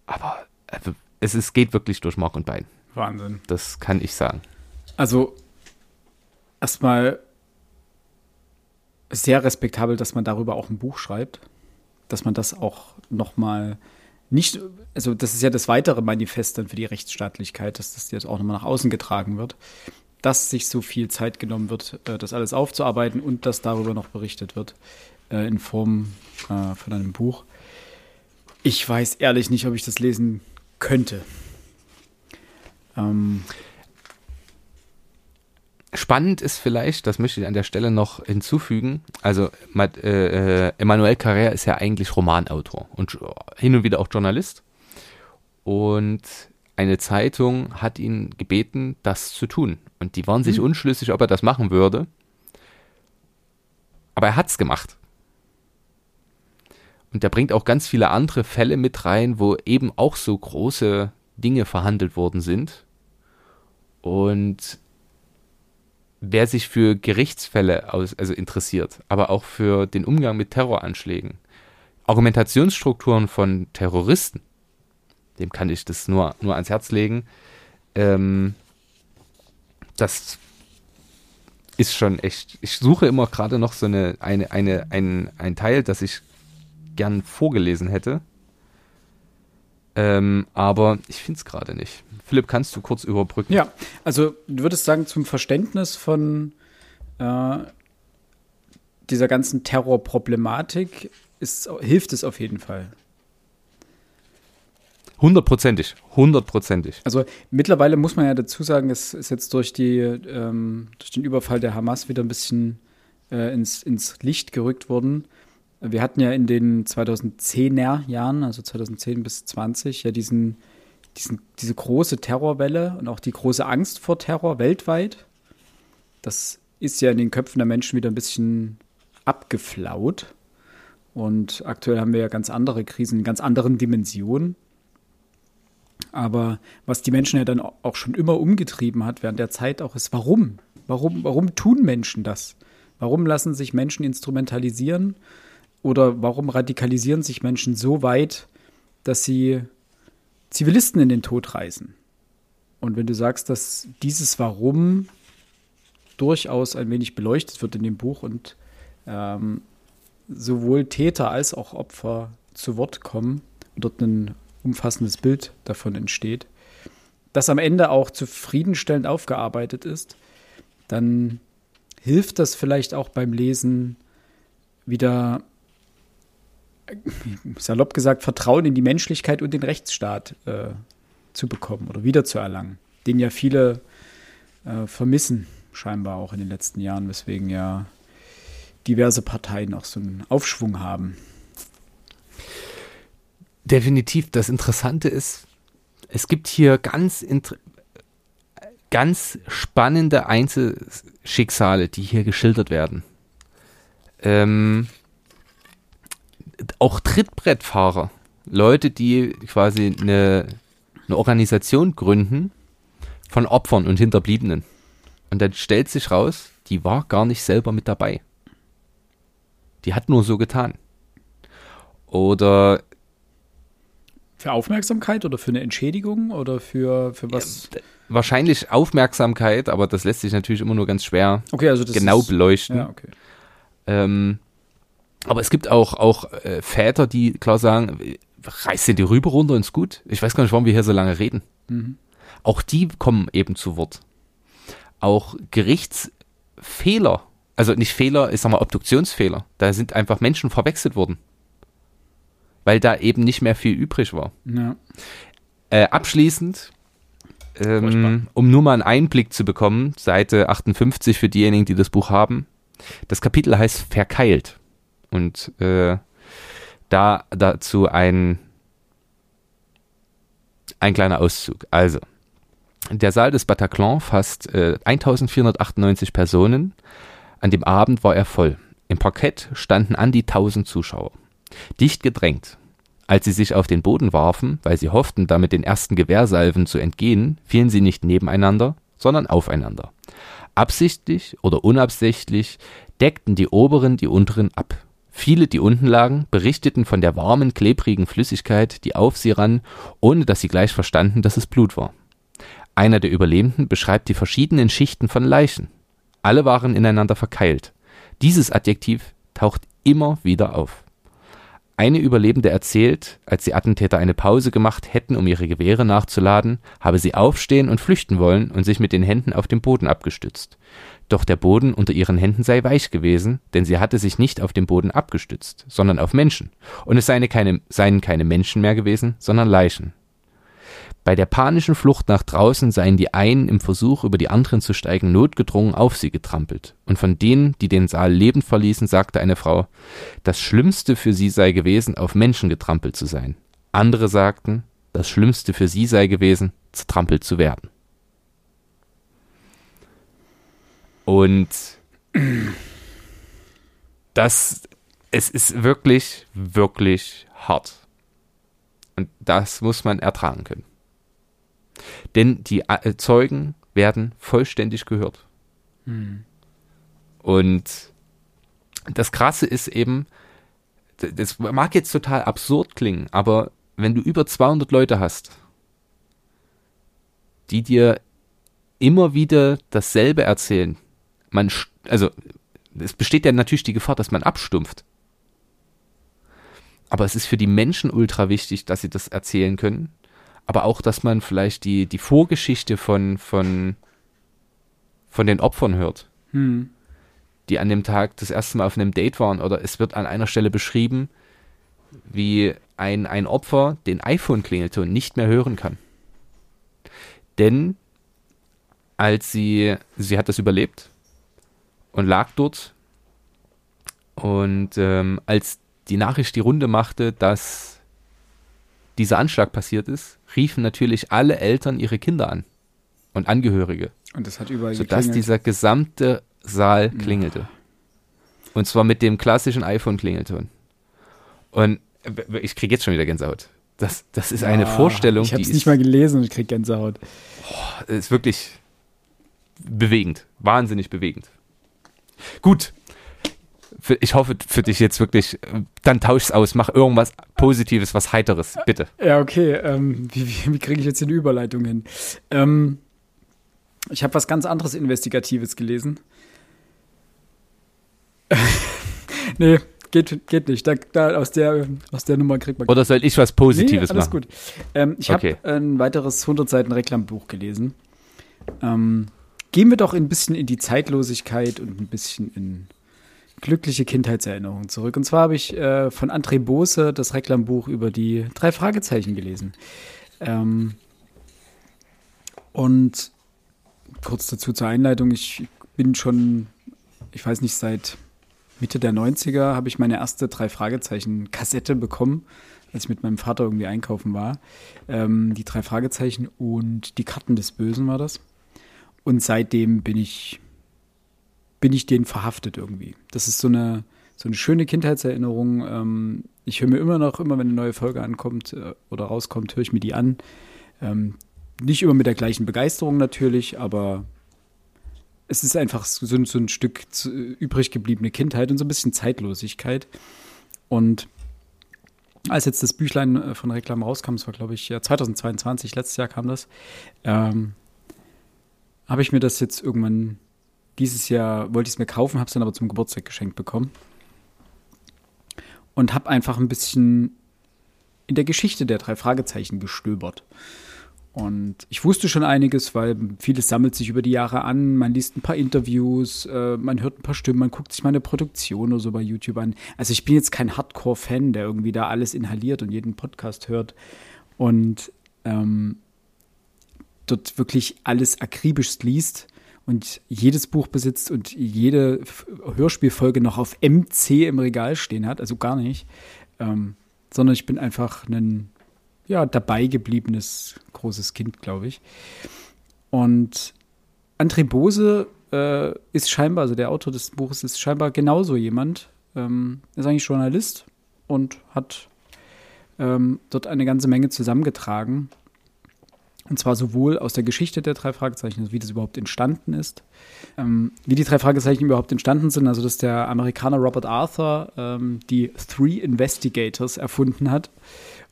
Aber also, es ist, geht wirklich durch Mark und Bein. Wahnsinn. Das kann ich sagen. Also erstmal sehr respektabel, dass man darüber auch ein Buch schreibt, dass man das auch noch mal nicht, also das ist ja das weitere Manifest dann für die Rechtsstaatlichkeit, dass das jetzt auch nochmal nach außen getragen wird, dass sich so viel Zeit genommen wird, äh, das alles aufzuarbeiten und dass darüber noch berichtet wird äh, in Form äh, von einem Buch. Ich weiß ehrlich nicht, ob ich das lesen könnte. Ähm, Spannend ist vielleicht, das möchte ich an der Stelle noch hinzufügen, also äh, äh, Emmanuel Carrère ist ja eigentlich Romanautor und hin und wieder auch Journalist. Und eine Zeitung hat ihn gebeten, das zu tun. Und die waren sich mhm. unschlüssig, ob er das machen würde. Aber er hat es gemacht. Und der bringt auch ganz viele andere Fälle mit rein, wo eben auch so große Dinge verhandelt worden sind. Und wer sich für Gerichtsfälle aus, also interessiert, aber auch für den Umgang mit Terroranschlägen, Argumentationsstrukturen von Terroristen, dem kann ich das nur, nur ans Herz legen. Ähm, das ist schon echt. Ich suche immer gerade noch so eine, eine, eine, ein, ein Teil, das ich gern vorgelesen hätte. Ähm, aber ich finde es gerade nicht. Philipp, kannst du kurz überbrücken? Ja, also du würdest sagen, zum Verständnis von äh, dieser ganzen Terrorproblematik ist, hilft es auf jeden Fall. Hundertprozentig, hundertprozentig. Also mittlerweile muss man ja dazu sagen, es ist jetzt durch, die, ähm, durch den Überfall der Hamas wieder ein bisschen äh, ins, ins Licht gerückt worden. Wir hatten ja in den 2010er Jahren, also 2010 bis 20, ja diesen, diesen, diese große Terrorwelle und auch die große Angst vor Terror weltweit. Das ist ja in den Köpfen der Menschen wieder ein bisschen abgeflaut. Und aktuell haben wir ja ganz andere Krisen in ganz anderen Dimensionen. Aber was die Menschen ja dann auch schon immer umgetrieben hat während der Zeit auch ist, warum? Warum, warum tun Menschen das? Warum lassen sich Menschen instrumentalisieren? Oder warum radikalisieren sich Menschen so weit, dass sie Zivilisten in den Tod reißen. Und wenn du sagst, dass dieses Warum durchaus ein wenig beleuchtet wird in dem Buch und ähm, sowohl Täter als auch Opfer zu Wort kommen und dort ein umfassendes Bild davon entsteht, das am Ende auch zufriedenstellend aufgearbeitet ist, dann hilft das vielleicht auch beim Lesen wieder, salopp gesagt, Vertrauen in die Menschlichkeit und den Rechtsstaat äh, zu bekommen oder wiederzuerlangen, den ja viele äh, vermissen, scheinbar auch in den letzten Jahren, weswegen ja diverse Parteien auch so einen Aufschwung haben. Definitiv. Das Interessante ist, es gibt hier ganz, ganz spannende Einzelschicksale, die hier geschildert werden. Ähm, auch Trittbrettfahrer, Leute, die quasi eine, eine Organisation gründen von Opfern und Hinterbliebenen. Und dann stellt sich raus, die war gar nicht selber mit dabei. Die hat nur so getan. Oder für Aufmerksamkeit oder für eine Entschädigung oder für, für was? Ja, wahrscheinlich Aufmerksamkeit, aber das lässt sich natürlich immer nur ganz schwer okay, also genau ist, beleuchten. Ja, okay. Ähm, aber es gibt auch, auch äh, Väter, die klar sagen, reiß dir die Rübe runter ins Gut. Ich weiß gar nicht, warum wir hier so lange reden. Mhm. Auch die kommen eben zu Wort. Auch Gerichtsfehler, also nicht Fehler, ich sag mal Obduktionsfehler, da sind einfach Menschen verwechselt worden weil da eben nicht mehr viel übrig war. Ja. Äh, abschließend, ähm, um nur mal einen Einblick zu bekommen, Seite 58 für diejenigen, die das Buch haben. Das Kapitel heißt Verkeilt. Und äh, da dazu ein, ein kleiner Auszug. Also, der Saal des Bataclan fasst äh, 1498 Personen. An dem Abend war er voll. Im Parkett standen an die 1000 Zuschauer. Dicht gedrängt. Als sie sich auf den Boden warfen, weil sie hofften, damit den ersten Gewehrsalven zu entgehen, fielen sie nicht nebeneinander, sondern aufeinander. Absichtlich oder unabsichtlich deckten die oberen die unteren ab. Viele, die unten lagen, berichteten von der warmen, klebrigen Flüssigkeit, die auf sie rann, ohne dass sie gleich verstanden, dass es Blut war. Einer der Überlebenden beschreibt die verschiedenen Schichten von Leichen. Alle waren ineinander verkeilt. Dieses Adjektiv taucht immer wieder auf. Eine Überlebende erzählt, als die Attentäter eine Pause gemacht hätten, um ihre Gewehre nachzuladen, habe sie aufstehen und flüchten wollen und sich mit den Händen auf den Boden abgestützt. Doch der Boden unter ihren Händen sei weich gewesen, denn sie hatte sich nicht auf den Boden abgestützt, sondern auf Menschen, und es seien keine, seien keine Menschen mehr gewesen, sondern Leichen. Bei der panischen Flucht nach draußen seien die einen im Versuch, über die anderen zu steigen, notgedrungen auf sie getrampelt. Und von denen, die den Saal lebend verließen, sagte eine Frau, das Schlimmste für sie sei gewesen, auf Menschen getrampelt zu sein. Andere sagten, das Schlimmste für sie sei gewesen, zertrampelt zu werden. Und das, es ist wirklich, wirklich hart. Und das muss man ertragen können. Denn die äh, Zeugen werden vollständig gehört. Hm. Und das Krasse ist eben, das mag jetzt total absurd klingen, aber wenn du über 200 Leute hast, die dir immer wieder dasselbe erzählen, man, also es besteht ja natürlich die Gefahr, dass man abstumpft. Aber es ist für die Menschen ultra wichtig, dass sie das erzählen können aber auch, dass man vielleicht die, die Vorgeschichte von, von, von den Opfern hört, hm. die an dem Tag das erste Mal auf einem Date waren. Oder es wird an einer Stelle beschrieben, wie ein, ein Opfer den iPhone-Klingelton nicht mehr hören kann. Denn als sie, sie hat das überlebt und lag dort und ähm, als die Nachricht die Runde machte, dass dieser Anschlag passiert ist, riefen natürlich alle Eltern ihre Kinder an und Angehörige. Und das hat überall Sodass geklingelt. dieser gesamte Saal klingelte. Und zwar mit dem klassischen iPhone-Klingelton. Und ich kriege jetzt schon wieder Gänsehaut. Das, das ist ja, eine Vorstellung. Ich habe es nicht mal gelesen und ich kriege Gänsehaut. Oh, ist wirklich bewegend. Wahnsinnig bewegend. Gut. Ich hoffe für dich jetzt wirklich, dann tausch's aus, mach irgendwas Positives, was Heiteres, bitte. Ja, okay. Ähm, wie wie, wie kriege ich jetzt hier eine Überleitung hin? Ähm, ich habe was ganz anderes Investigatives gelesen. [LAUGHS] nee, geht, geht nicht. Da, da, aus, der, aus der Nummer kriegt man. Oder soll ich was Positives nee, alles machen? gut. Ähm, ich Okay. habe ein weiteres 100 Seiten Reklambuch gelesen. Ähm, gehen wir doch ein bisschen in die Zeitlosigkeit und ein bisschen in glückliche Kindheitserinnerungen zurück. Und zwar habe ich äh, von André Bose das Reklambuch über die drei Fragezeichen gelesen. Ähm, und kurz dazu zur Einleitung, ich bin schon, ich weiß nicht, seit Mitte der 90er habe ich meine erste drei Fragezeichen Kassette bekommen, als ich mit meinem Vater irgendwie einkaufen war. Ähm, die drei Fragezeichen und die Karten des Bösen war das. Und seitdem bin ich, bin ich denen verhaftet irgendwie. Das ist so eine, so eine schöne Kindheitserinnerung. Ähm, ich höre mir immer noch, immer wenn eine neue Folge ankommt äh, oder rauskommt, höre ich mir die an. Ähm, nicht immer mit der gleichen Begeisterung natürlich, aber es ist einfach so, ein- so ein Stück zu, übrig gebliebene Kindheit und so ein bisschen Zeitlosigkeit. Und als jetzt das Büchlein äh, von Reklam rauskam, das war glaube ich ja 2022, letztes Jahr kam das, ähm, habe ich mir das jetzt irgendwann dieses Jahr, wollte ich es mir kaufen, habe es dann aber zum Geburtstag geschenkt bekommen. Und habe einfach ein bisschen in der Geschichte der drei Fragezeichen gestöbert. Und ich wusste schon einiges, weil vieles sammelt sich über die Jahre an. Man liest ein paar Interviews, äh, man hört ein paar Stimmen, man guckt sich mal eine Produktion oder so bei YouTube an. Also ich bin jetzt kein Hardcore-Fan, der irgendwie da alles inhaliert und jeden Podcast hört und ähm, dort wirklich alles akribisch liest und jedes Buch besitzt und jede Hörspielfolge noch auf MC im Regal stehen hat, also gar nicht. Ähm, sondern ich bin einfach ein ja, dabei gebliebenes großes Kind, glaube ich. Und André Bose äh, ist scheinbar, also der Autor des Buches ist scheinbar genauso jemand. Ähm, ist eigentlich Journalist und hat ähm, dort eine ganze Menge zusammengetragen. Und zwar sowohl aus der Geschichte der drei Fragezeichen, also wie das überhaupt entstanden ist, ähm, wie die drei Fragezeichen überhaupt entstanden sind, also dass der Amerikaner Robert Arthur ähm, die Three Investigators erfunden hat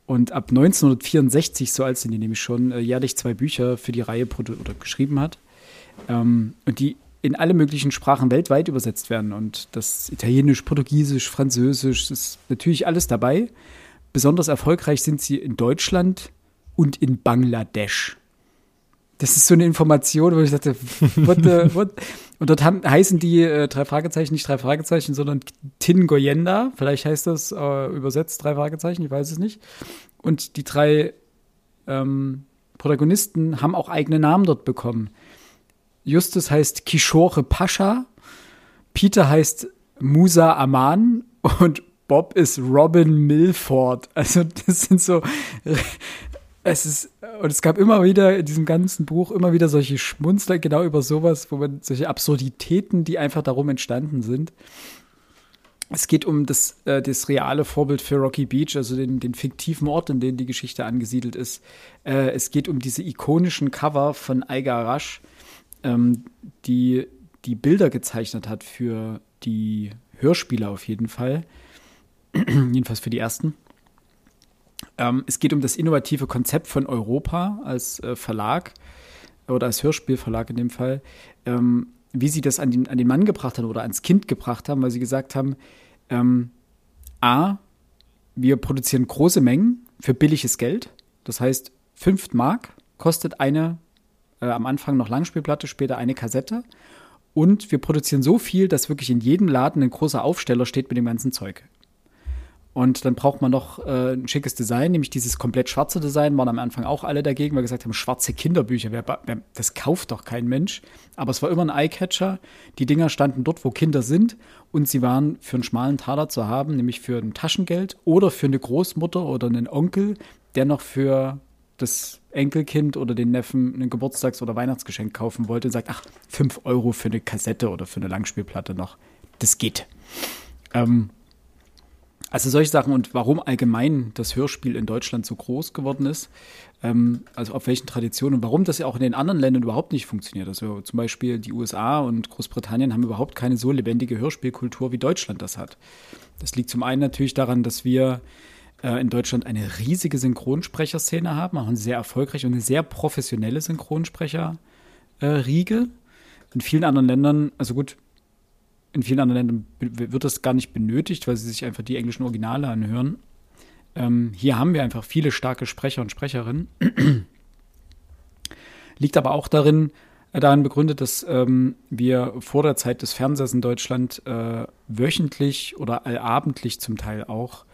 und ab 1964, so alt sind die nämlich schon, äh, jährlich zwei Bücher für die Reihe oder geschrieben hat. Ähm, und die in alle möglichen Sprachen weltweit übersetzt werden. Und das Italienisch, Portugiesisch, Französisch, ist natürlich alles dabei. Besonders erfolgreich sind sie in Deutschland und in Bangladesch. Das ist so eine Information, wo ich dachte, what the, [LAUGHS] what? Und dort haben, heißen die äh, drei Fragezeichen nicht drei Fragezeichen, sondern Tin Goyenda. Vielleicht heißt das äh, übersetzt drei Fragezeichen, ich weiß es nicht. Und die drei ähm, Protagonisten haben auch eigene Namen dort bekommen. Justus heißt Kishore Pascha, Peter heißt Musa Aman und Bob ist Robin Milford. Also das sind so, es ist, und es gab immer wieder in diesem ganzen Buch immer wieder solche Schmunzler genau über sowas, wo man solche Absurditäten, die einfach darum entstanden sind. Es geht um das, äh, das reale Vorbild für Rocky Beach, also den, den fiktiven Ort, in dem die Geschichte angesiedelt ist. Äh, es geht um diese ikonischen Cover von Aiga Rasch, ähm, die die Bilder gezeichnet hat für die Hörspiele auf jeden Fall. [CLEARS THROAT] Jedenfalls für die ersten. Ähm, es geht um das innovative Konzept von Europa als äh, Verlag oder als Hörspielverlag in dem Fall, ähm, wie sie das an den, an den Mann gebracht haben oder ans Kind gebracht haben, weil sie gesagt haben, ähm, A, wir produzieren große Mengen für billiges Geld. Das heißt, 5 Mark kostet eine äh, am Anfang noch Langspielplatte, später eine Kassette. Und wir produzieren so viel, dass wirklich in jedem Laden ein großer Aufsteller steht mit dem ganzen Zeug. Und dann braucht man noch äh, ein schickes Design, nämlich dieses komplett schwarze Design, waren am Anfang auch alle dagegen, weil gesagt haben, schwarze Kinderbücher, wer, wer, das kauft doch kein Mensch. Aber es war immer ein Eyecatcher. Die Dinger standen dort, wo Kinder sind und sie waren für einen schmalen Taler zu haben, nämlich für ein Taschengeld oder für eine Großmutter oder einen Onkel, der noch für das Enkelkind oder den Neffen ein Geburtstags- oder Weihnachtsgeschenk kaufen wollte und sagt, ach, 5 Euro für eine Kassette oder für eine Langspielplatte noch. Das geht. Ähm, Also solche Sachen und warum allgemein das Hörspiel in Deutschland so groß geworden ist, ähm, also auf welchen Traditionen und warum das ja auch in den anderen Ländern überhaupt nicht funktioniert. Also zum Beispiel die USA und Großbritannien haben überhaupt keine so lebendige Hörspielkultur, wie Deutschland das hat. Das liegt zum einen natürlich daran, dass wir äh, in Deutschland eine riesige Synchronsprecherszene haben, auch eine sehr erfolgreiche und eine sehr professionelle Synchronsprecherriege. Äh, in vielen anderen Ländern, also gut, in vielen anderen Ländern wird das gar nicht benötigt, weil sie sich einfach die englischen Originale anhören. Ähm, hier haben wir einfach viele starke Sprecher und Sprecherinnen. [CLEARS THROAT] Liegt aber auch darin, äh, darin begründet, dass ähm, wir vor der Zeit des Fernsehers in Deutschland äh, wöchentlich oder allabendlich zum Teil auch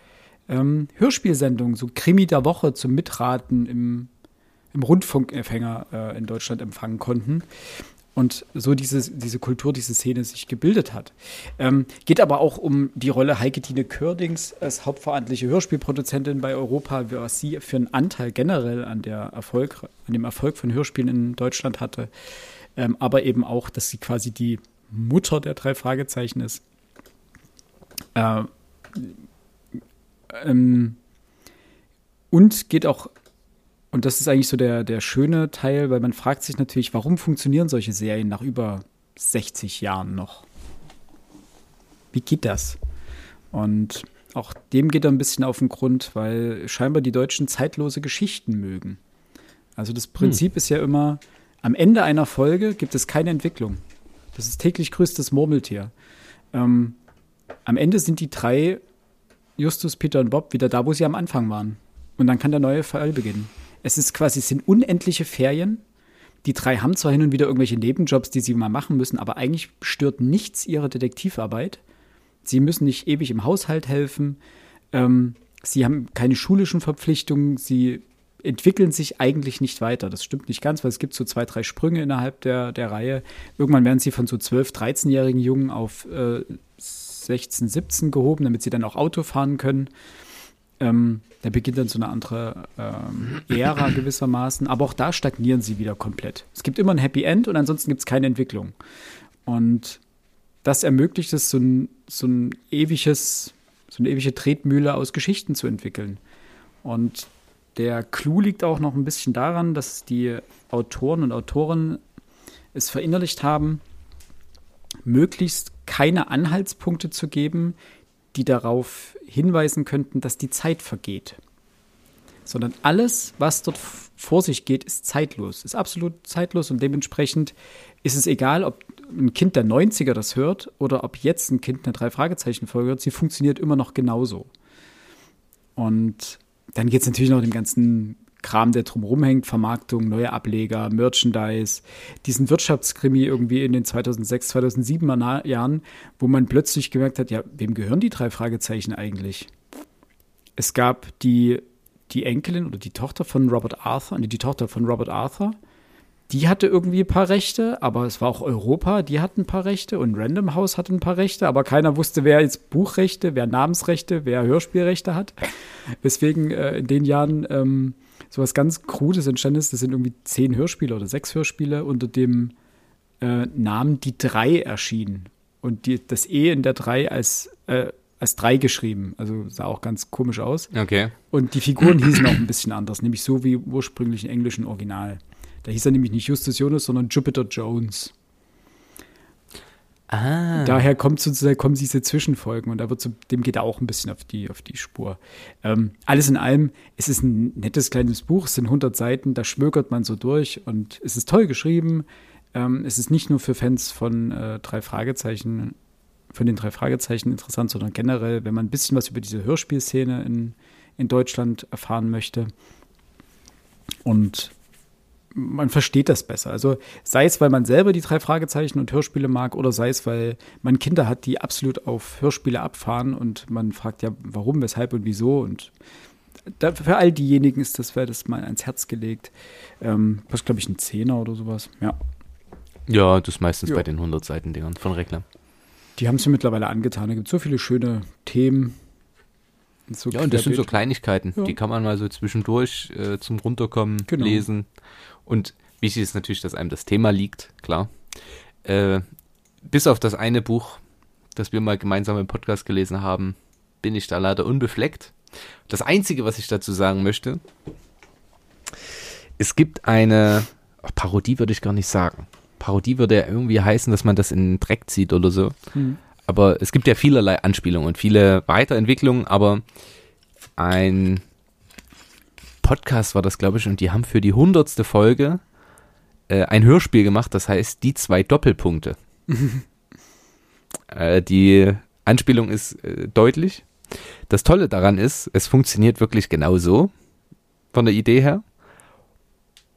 ähm, Hörspielsendungen, so Krimi der Woche zum Mitraten im, im Rundfunkempfänger äh, in Deutschland empfangen konnten und so diese, diese Kultur, diese Szene sich gebildet hat. Ähm, geht aber auch um die Rolle Heike-Tine Kördings als hauptverantwortliche Hörspielproduzentin bei Europa, was sie für einen Anteil generell an, der Erfolg, an dem Erfolg von Hörspielen in Deutschland hatte. Ähm, aber eben auch, dass sie quasi die Mutter der drei Fragezeichen ist. Äh, ähm, und geht auch und das ist eigentlich so der, der schöne Teil, weil man fragt sich natürlich, warum funktionieren solche Serien nach über 60 Jahren noch? Wie geht das? Und auch dem geht er ein bisschen auf den Grund, weil scheinbar die Deutschen zeitlose Geschichten mögen. Also das Prinzip hm. ist ja immer, am Ende einer Folge gibt es keine Entwicklung. Das ist täglich größtes Murmeltier. Ähm, am Ende sind die drei, Justus, Peter und Bob, wieder da, wo sie am Anfang waren. Und dann kann der neue Fall beginnen. Es ist quasi, es sind unendliche Ferien. Die drei haben zwar hin und wieder irgendwelche Nebenjobs, die sie mal machen müssen, aber eigentlich stört nichts ihre Detektivarbeit. Sie müssen nicht ewig im Haushalt helfen. Ähm, sie haben keine schulischen Verpflichtungen. Sie entwickeln sich eigentlich nicht weiter. Das stimmt nicht ganz, weil es gibt so zwei, drei Sprünge innerhalb der, der Reihe. Irgendwann werden sie von so 12-, 13-jährigen Jungen auf äh, 16, 17 gehoben, damit sie dann auch Auto fahren können. Ähm, da beginnt dann so eine andere ähm, Ära gewissermaßen. Aber auch da stagnieren sie wieder komplett. Es gibt immer ein Happy End und ansonsten gibt es keine Entwicklung. Und das ermöglicht es, so ein, so ein ewiges, so eine ewige Tretmühle aus Geschichten zu entwickeln. Und der Clou liegt auch noch ein bisschen daran, dass die Autoren und Autoren es verinnerlicht haben, möglichst keine Anhaltspunkte zu geben, die darauf hinweisen könnten, dass die Zeit vergeht. Sondern alles, was dort vor sich geht, ist zeitlos, ist absolut zeitlos und dementsprechend ist es egal, ob ein Kind der 90er das hört oder ob jetzt ein Kind eine Drei-Fragezeichen-Folge hört, sie funktioniert immer noch genauso. Und dann geht es natürlich noch dem ganzen Kram, der drumherum hängt, Vermarktung, neue Ableger, Merchandise, diesen Wirtschaftskrimi irgendwie in den 2006, 2007 Jahren, wo man plötzlich gemerkt hat, ja, wem gehören die drei Fragezeichen eigentlich? Es gab die, die Enkelin oder die Tochter von Robert Arthur, die Tochter von Robert Arthur, die hatte irgendwie ein paar Rechte, aber es war auch Europa, die hatten ein paar Rechte und Random House hatte ein paar Rechte, aber keiner wusste, wer jetzt Buchrechte, wer Namensrechte, wer Hörspielrechte hat. Weswegen äh, in den Jahren ähm, sowas ganz Krudes entstanden ist. Das sind irgendwie zehn Hörspiele oder sechs Hörspiele unter dem äh, Namen Die Drei erschienen. Und die, das E in der Drei als, äh, als drei geschrieben. Also sah auch ganz komisch aus. Okay. Und die Figuren hießen auch ein bisschen anders, nämlich so wie ursprünglich im englischen Original. Da hieß er nämlich nicht Justus Jonas, sondern Jupiter Jones. Ah. Daher kommt sozusagen, kommen diese Zwischenfolgen und da wird so, dem geht er auch ein bisschen auf die, auf die Spur. Ähm, alles in allem, es ist ein nettes kleines Buch, es sind 100 Seiten, da schmökert man so durch und es ist toll geschrieben. Ähm, es ist nicht nur für Fans von äh, drei Fragezeichen, von den drei Fragezeichen interessant, sondern generell, wenn man ein bisschen was über diese Hörspielszene in, in Deutschland erfahren möchte. Und man versteht das besser. Also sei es, weil man selber die drei Fragezeichen und Hörspiele mag oder sei es, weil man Kinder hat, die absolut auf Hörspiele abfahren und man fragt ja, warum, weshalb und wieso und da, für all diejenigen ist das, wäre das mal ans Herz gelegt. Ähm, was glaube ich, ein Zehner oder sowas, ja. Ja, das meistens ja. bei den 100 Seiten Dingern von Reklam. Die haben es mir mittlerweile angetan. Da gibt so viele schöne Themen. So ja, und das sind so Kleinigkeiten, ja. die kann man mal so zwischendurch äh, zum Runterkommen genau. lesen. Und wichtig ist natürlich, dass einem das Thema liegt, klar. Äh, bis auf das eine Buch, das wir mal gemeinsam im Podcast gelesen haben, bin ich da leider unbefleckt. Das Einzige, was ich dazu sagen möchte, es gibt eine ach, Parodie, würde ich gar nicht sagen. Parodie würde ja irgendwie heißen, dass man das in den Dreck zieht oder so. Hm. Aber es gibt ja vielerlei Anspielungen und viele Weiterentwicklungen, aber ein Podcast war das, glaube ich, und die haben für die hundertste Folge äh, ein Hörspiel gemacht, das heißt Die zwei Doppelpunkte. [LAUGHS] äh, die Anspielung ist äh, deutlich. Das Tolle daran ist, es funktioniert wirklich genau so von der Idee her.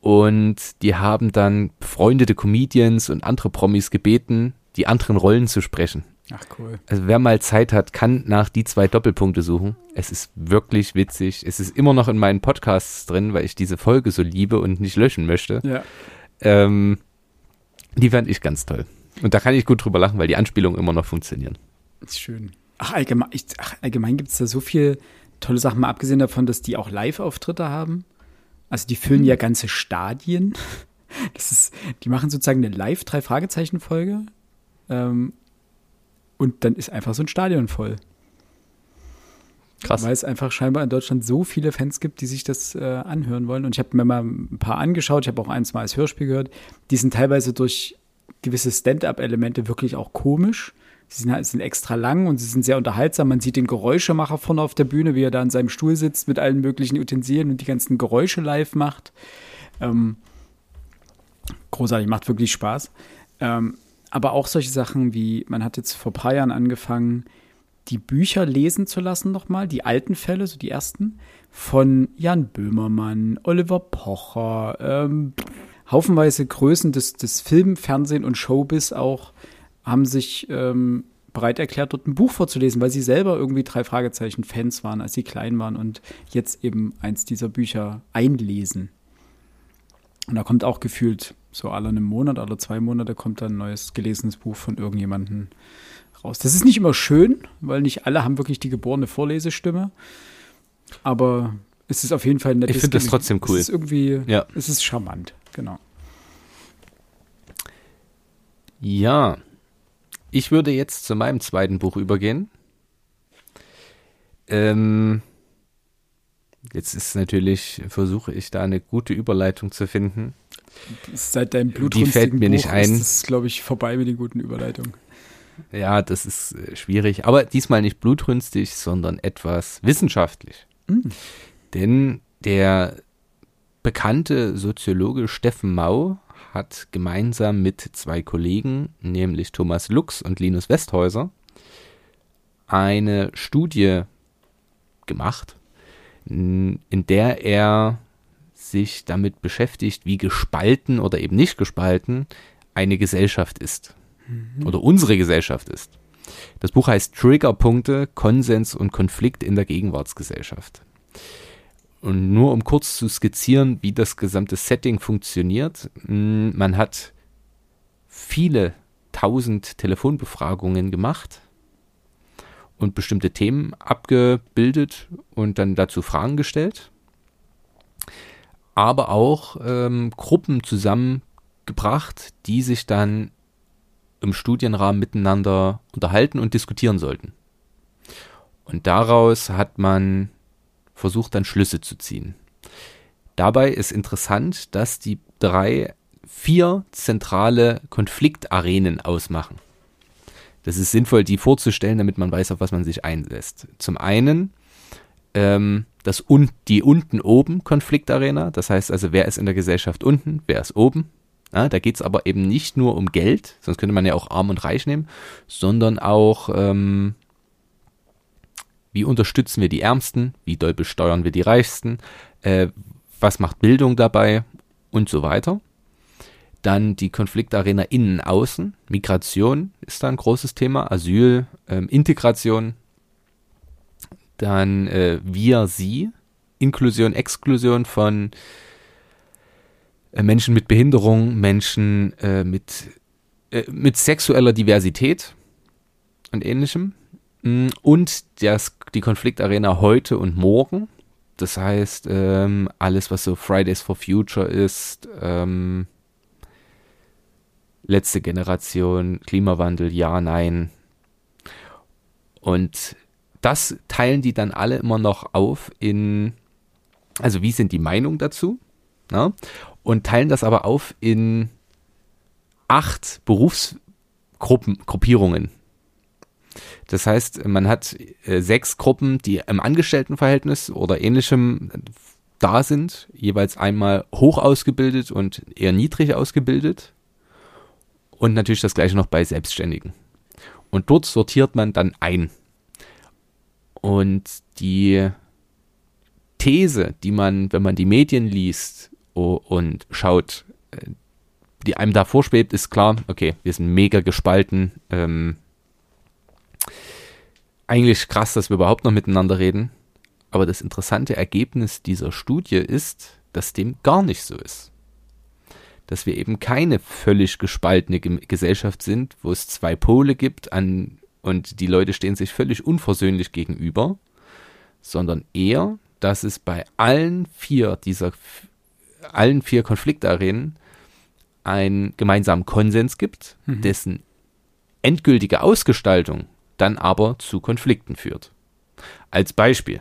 Und die haben dann befreundete Comedians und andere Promis gebeten, die anderen Rollen zu sprechen. Ach cool. Also wer mal Zeit hat, kann nach die zwei Doppelpunkte suchen. Es ist wirklich witzig. Es ist immer noch in meinen Podcasts drin, weil ich diese Folge so liebe und nicht löschen möchte. Ja. Ähm, die fand ich ganz toll. Und da kann ich gut drüber lachen, weil die Anspielungen immer noch funktionieren. Ist schön. Ach, allgemein, ich, ach, allgemein gibt es da so viele tolle Sachen, mal abgesehen davon, dass die auch Live-Auftritte haben. Also die füllen ja ganze Stadien. [LAUGHS] Das ist, die machen sozusagen eine Live-Drei-Fragezeichen-Folge. Ähm, und dann ist einfach so ein Stadion voll. Krass. Weil es einfach scheinbar in Deutschland so viele Fans gibt, die sich das äh, anhören wollen. Und ich habe mir mal ein paar angeschaut, ich habe auch eins mal als Hörspiel gehört. Die sind teilweise durch gewisse Stand-up-Elemente wirklich auch komisch. Sie sind, halt- sind extra lang und sie sind sehr unterhaltsam. Man sieht den Geräuschemacher vorne auf der Bühne, wie er da in seinem Stuhl sitzt mit allen möglichen Utensilien und die ganzen Geräusche live macht. Ähm, großartig, macht wirklich Spaß. Ähm, aber auch solche Sachen wie, man hat jetzt vor ein paar Jahren angefangen, die Bücher lesen zu lassen nochmal, die alten Fälle, so die ersten, von Jan Böhmermann, Oliver Pocher, ähm, haufenweise Größen des, des Film, Fernsehen und Showbiz auch haben sich ähm, bereit erklärt, dort ein Buch vorzulesen, weil sie selber irgendwie drei Fragezeichen Fans waren, als sie klein waren und jetzt eben eins dieser Bücher einlesen. Und da kommt auch gefühlt so alle einem Monat, alle zwei Monate kommt dann ein neues gelesenes Buch von irgendjemandem raus. Das ist nicht immer schön, weil nicht alle haben wirklich die geborene Vorlesestimme. Aber es ist auf jeden Fall nettes Ich finde das trotzdem cool. Es ist irgendwie, Ja. es ist charmant, genau. Ja, ich würde jetzt zu meinem zweiten Buch übergehen. Ähm, jetzt ist natürlich, versuche ich da eine gute Überleitung zu finden. Seit deinem Die blutrünstigen fällt mir nicht Buch ein. ist es, glaube ich, vorbei mit den guten Überleitungen. Ja, das ist äh, schwierig, aber diesmal nicht blutrünstig, sondern etwas wissenschaftlich. Mhm. Denn der bekannte Soziologe Steffen Mau hat gemeinsam mit zwei Kollegen, nämlich Thomas Lux und Linus Westhäuser, eine Studie gemacht, in der er sich damit beschäftigt, wie gespalten oder eben nicht gespalten eine Gesellschaft ist oder unsere Gesellschaft ist. Das Buch heißt Triggerpunkte, Konsens und Konflikt in der Gegenwartsgesellschaft. Und nur um kurz zu skizzieren, wie das gesamte Setting funktioniert. Man hat viele tausend Telefonbefragungen gemacht und bestimmte Themen abgebildet und dann dazu Fragen gestellt. Aber auch ähm, Gruppen zusammengebracht, die sich dann im Studienrahmen miteinander unterhalten und diskutieren sollten. Und daraus hat man versucht dann Schlüsse zu ziehen. Dabei ist interessant, dass die drei vier zentrale Konfliktarenen ausmachen. Das ist sinnvoll, die vorzustellen, damit man weiß, auf was man sich einlässt. Zum einen ähm, das un die unten oben Konfliktarena, das heißt also, wer ist in der Gesellschaft unten, wer ist oben. Ja, da geht es aber eben nicht nur um Geld, sonst könnte man ja auch arm und reich nehmen, sondern auch ähm, wie unterstützen wir die Ärmsten, wie doll besteuern wir die Reichsten, äh, was macht Bildung dabei und so weiter. Dann die Konfliktarena innen, außen, Migration ist da ein großes Thema, Asyl, ähm, Integration, dann äh, wir, sie, Inklusion, Exklusion von äh, Menschen mit Behinderung, Menschen äh, mit, äh, mit sexueller Diversität und ähnlichem. Mm, Und das, die Konfliktarena heute und morgen. Das heißt, ähm, alles, was so Fridays for Future ist, ähm, letzte Generation, Klimawandel, ja, nein. Und das teilen die dann alle immer noch auf in, also wie sind die Meinungen dazu? Na? Und teilen das aber auf in acht Berufsgruppen, Gruppierungen. Das heißt, man hat äh, sechs Gruppen, die im Angestelltenverhältnis oder ähnlichem da sind, jeweils einmal hoch ausgebildet und eher niedrig ausgebildet. Und natürlich das gleiche noch bei Selbstständigen. Und dort sortiert man dann ein. Und die These, die man, wenn man die Medien liest und schaut, äh, die einem da vorschwebt, ist klar, okay, wir sind mega gespalten. Ähm, eigentlich krass, dass wir überhaupt noch miteinander reden. Aber das interessante Ergebnis dieser Studie ist, dass dem gar nicht so ist. Dass wir eben keine völlig gespaltene Gesellschaft sind, wo es zwei Pole gibt an, und die Leute stehen sich völlig unversöhnlich gegenüber, sondern eher, dass es bei allen vier dieser allen vier Konfliktarenen einen gemeinsamen Konsens gibt, mhm. dessen endgültige Ausgestaltung dann aber zu Konflikten führt. Als Beispiel,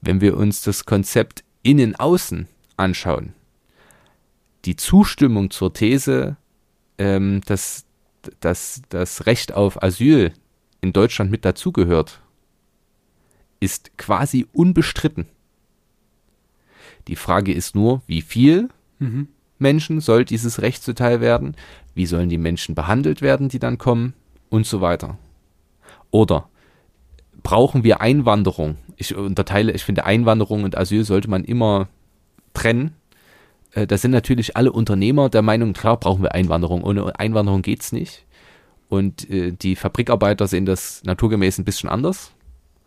wenn wir uns das Konzept Innen-Außen anschauen, die Zustimmung zur These, ähm, dass, dass das Recht auf Asyl in Deutschland mit dazugehört, ist quasi unbestritten. Die Frage ist nur, wie viel mhm. Menschen soll dieses Recht zuteil werden, wie sollen die Menschen behandelt werden, die dann kommen und so weiter. Oder brauchen wir Einwanderung? Ich unterteile, ich finde Einwanderung und Asyl sollte man immer trennen. Äh, da sind natürlich alle Unternehmer der Meinung, klar brauchen wir Einwanderung. Ohne Einwanderung geht es nicht. Und äh, die Fabrikarbeiter sehen das naturgemäß ein bisschen anders.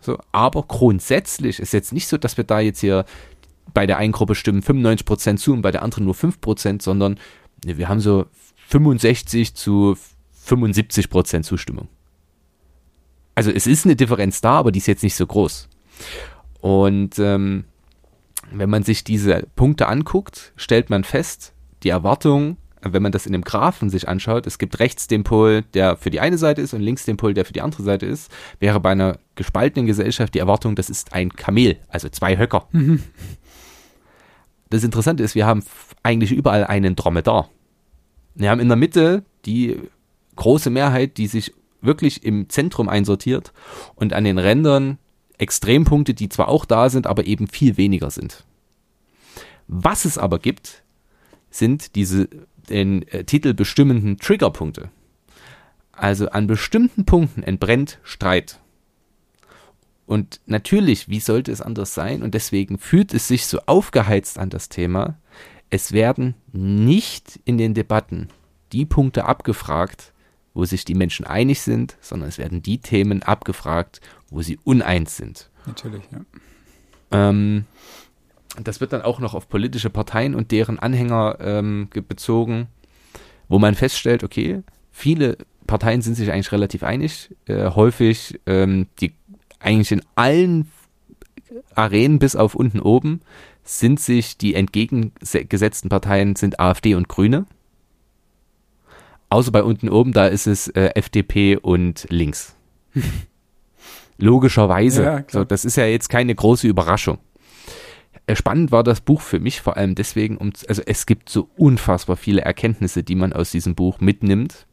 So, aber grundsätzlich ist jetzt nicht so, dass wir da jetzt hier bei der einen Gruppe stimmen 95% zu und bei der anderen nur 5%, sondern wir haben so 65 zu 75% Zustimmung also es ist eine Differenz da, aber die ist jetzt nicht so groß. Und ähm, wenn man sich diese Punkte anguckt, stellt man fest, die Erwartung, wenn man das in dem Graphen sich anschaut, es gibt rechts den Pol, der für die eine Seite ist und links den Pol, der für die andere Seite ist, wäre bei einer gespaltenen Gesellschaft die Erwartung, das ist ein Kamel, also zwei Höcker. Mhm. Das Interessante ist, wir haben eigentlich überall einen Dromedar. Wir haben in der Mitte die große Mehrheit, die sich wirklich im Zentrum einsortiert und an den Rändern Extrempunkte, die zwar auch da sind, aber eben viel weniger sind. Was es aber gibt, sind diese den äh, Titel bestimmenden Triggerpunkte. Also an bestimmten Punkten entbrennt Streit. Und natürlich, wie sollte es anders sein? Und deswegen fühlt es sich so aufgeheizt an das Thema. Es werden nicht in den Debatten die Punkte abgefragt, wo sich die Menschen einig sind, sondern es werden die Themen abgefragt, wo sie uneins sind. Natürlich, ja. Ähm, das wird dann auch noch auf politische Parteien und deren Anhänger ähm, bezogen, wo man feststellt, okay, viele Parteien sind sich eigentlich relativ einig, äh, häufig ähm, die eigentlich in allen Arenen bis auf unten oben sind sich die entgegengesetzten Parteien sind AfD und Grüne. Außer bei unten oben, da ist es äh, FDP und links. [LAUGHS] Logischerweise. Ja, so, das ist ja jetzt keine große Überraschung. Äh, spannend war das Buch für mich vor allem deswegen, um, also es gibt so unfassbar viele Erkenntnisse, die man aus diesem Buch mitnimmt.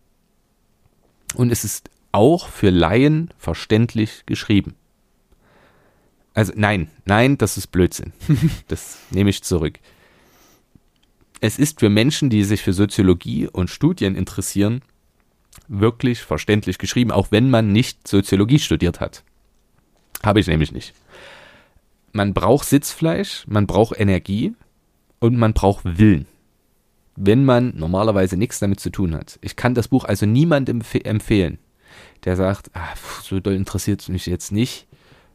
Und es ist auch für Laien verständlich geschrieben. Also nein, nein, das ist Blödsinn. [LAUGHS] das nehme ich zurück es ist für Menschen, die sich für Soziologie und Studien interessieren, wirklich verständlich geschrieben, auch wenn man nicht Soziologie studiert hat. Habe ich nämlich nicht. Man braucht Sitzfleisch, man braucht Energie und man braucht Willen. Wenn man normalerweise nichts damit zu tun hat. Ich kann das Buch also niemandem empfehlen, der sagt, ah, so doll interessiert es mich jetzt nicht.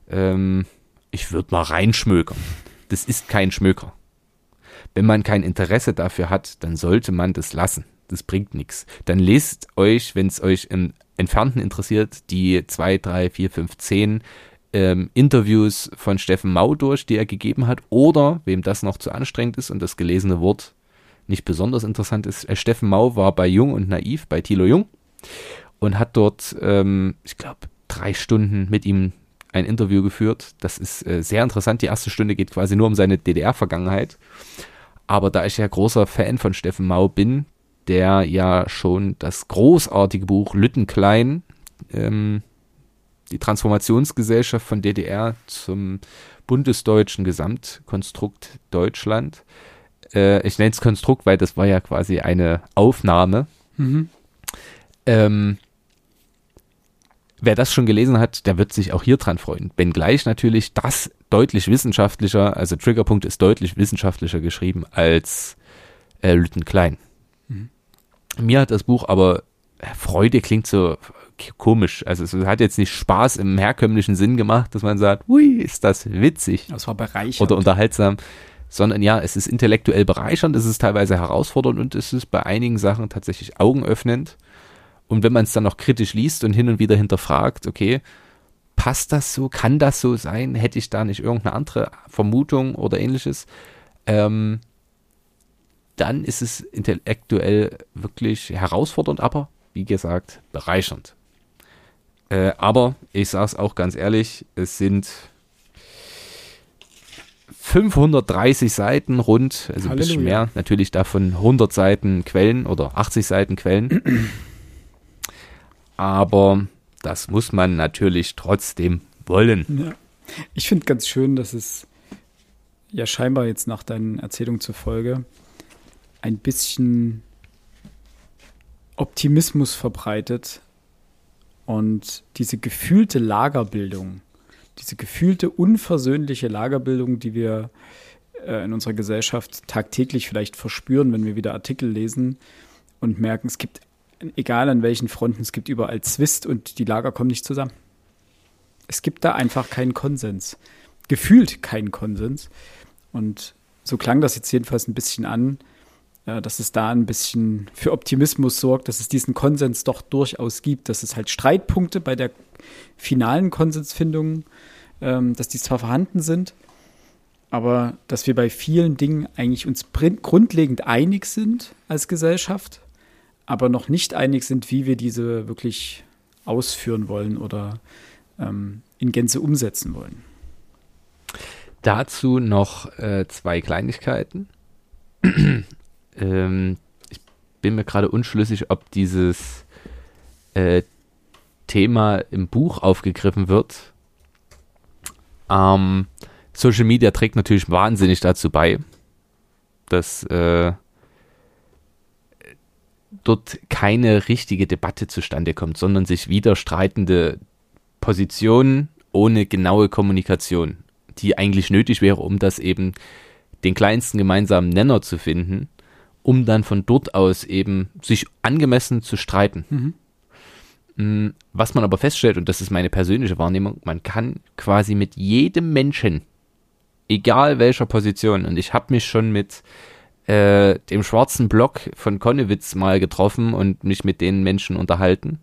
Ähm, ich würde mal reinschmökern. Das ist kein Schmöker. Wenn man kein Interesse dafür hat, dann sollte man das lassen. Das bringt nichts. Dann lest euch, wenn es euch im Entfernten interessiert, die zwei, drei, vier, fünf, zehn ähm, Interviews von Steffen Mau durch, die er gegeben hat. Oder, wem das noch zu anstrengend ist und das gelesene Wort nicht besonders interessant ist, äh, Steffen Mau war bei Jung und Naiv, bei Thilo Jung und hat dort, ähm, ich glaube, drei Stunden mit ihm ein Interview geführt. Das ist äh, sehr interessant. Die erste Stunde geht quasi nur um seine DDR-Vergangenheit. Aber da ich ja großer Fan von Steffen Mau bin, der ja schon das großartige Buch Lüttenklein, ähm, die Transformationsgesellschaft von DDR zum bundesdeutschen Gesamtkonstrukt Deutschland. Äh, ich nenne es Konstrukt, weil das war ja quasi eine Aufnahme. Mhm. Ähm, wer das schon gelesen hat, der wird sich auch hier dran freuen. Wenngleich natürlich das deutlich wissenschaftlicher, also Triggerpunkt ist deutlich wissenschaftlicher geschrieben als äh, Lütten Klein. Mhm. Mir hat das Buch aber äh, Freude klingt so komisch. Also es hat jetzt nicht Spaß im herkömmlichen Sinn gemacht, dass man sagt, ui, ist das witzig. Das war bereichernd. Oder unterhaltsam. Sondern ja, es ist intellektuell bereichernd, es ist teilweise herausfordernd und es ist bei einigen Sachen tatsächlich augenöffnend. Und wenn man es dann noch kritisch liest und hin und wieder hinterfragt, okay, passt das so? Kann das so sein? Hätte ich da nicht irgendeine andere Vermutung oder ähnliches? Ähm, dann ist es intellektuell wirklich herausfordernd, aber wie gesagt, bereichernd. Äh, aber ich sage es auch ganz ehrlich, es sind 530 Seiten rund, also Halleluja. ein bisschen mehr, natürlich davon 100 Seiten Quellen oder 80 Seiten Quellen. Aber das muss man natürlich trotzdem wollen. Ja. Ich finde ganz schön, dass es ja scheinbar jetzt nach deinen Erzählungen zufolge ein bisschen Optimismus verbreitet und diese gefühlte Lagerbildung, diese gefühlte unversöhnliche Lagerbildung, die wir äh, in unserer Gesellschaft tagtäglich vielleicht verspüren, wenn wir wieder Artikel lesen und merken, es gibt, egal an welchen Fronten, es gibt überall Zwist und die Lager kommen nicht zusammen. Es gibt da einfach keinen Konsens. Gefühlt keinen Konsens. Und so klang das jetzt jedenfalls ein bisschen an, ja, dass es da ein bisschen für Optimismus sorgt, dass es diesen Konsens doch durchaus gibt, dass es halt Streitpunkte bei der finalen Konsensfindung, ähm, dass die zwar vorhanden sind, aber dass wir bei vielen Dingen eigentlich uns grundlegend einig sind als Gesellschaft, aber noch nicht einig sind, wie wir diese wirklich ausführen wollen oder ähm, in Gänze umsetzen wollen. Dazu noch äh, zwei Kleinigkeiten [CLEARS THROAT] ähm, ich bin mir gerade unschlüssig, ob dieses äh, Thema im Buch aufgegriffen wird. Ähm, Social Media trägt natürlich wahnsinnig dazu bei, dass äh, dort keine richtige Debatte zustande kommt, sondern sich widerstreitende Positionen ohne genaue Kommunikation, die eigentlich nötig wäre, um das eben den kleinsten gemeinsamen Nenner zu finden, um dann von dort aus eben sich angemessen zu streiten. Mhm. Mm, was man aber feststellt, und das ist meine persönliche Wahrnehmung, man kann quasi mit jedem Menschen, egal welcher Position, und ich habe mich schon mit äh, dem schwarzen Block von Konnewitz mal getroffen und mich mit den Menschen unterhalten.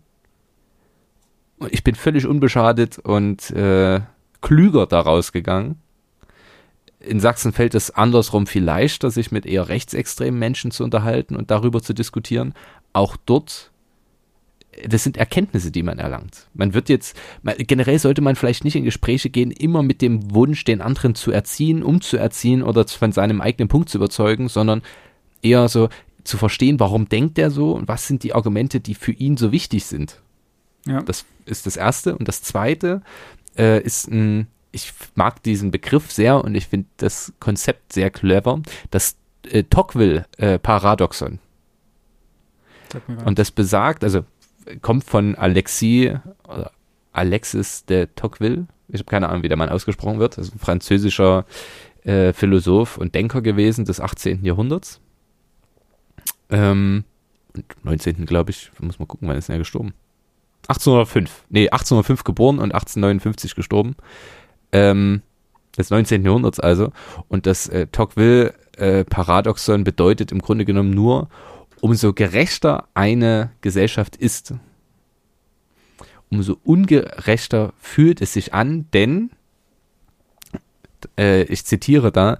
Und ich bin völlig unbeschadet und äh, klüger daraus gegangen in Sachsen fällt es andersrum viel leichter, sich mit eher rechtsextremen Menschen zu unterhalten und darüber zu diskutieren. Auch dort, das sind Erkenntnisse, die man erlangt. Man wird jetzt, generell sollte man vielleicht nicht in Gespräche gehen, immer mit dem Wunsch, den anderen zu erziehen, umzuerziehen oder von seinem eigenen Punkt zu überzeugen, sondern eher so zu verstehen, warum denkt er so und was sind die Argumente, die für ihn so wichtig sind. Ja. Das ist das Erste. Und das Zweite äh, ist ein ich mag diesen Begriff sehr und ich finde das Konzept sehr clever. Das äh, Tocqueville-Paradoxon. Äh, und das besagt, also kommt von Alexis, Alexis de Tocqueville. Ich habe keine Ahnung, wie der Mann ausgesprochen wird. Das ist ein französischer äh, Philosoph und Denker gewesen des 18. Jahrhunderts. Ähm, 19. glaube ich, muss mal gucken, wann ist er gestorben? 1805. Nee, 1805 geboren und 1859 gestorben ähm, des 19. Jahrhunderts also. Und das äh, Tocqueville-Paradoxon äh, bedeutet im Grunde genommen nur, umso gerechter eine Gesellschaft ist, umso ungerechter fühlt es sich an, denn, äh, ich zitiere da,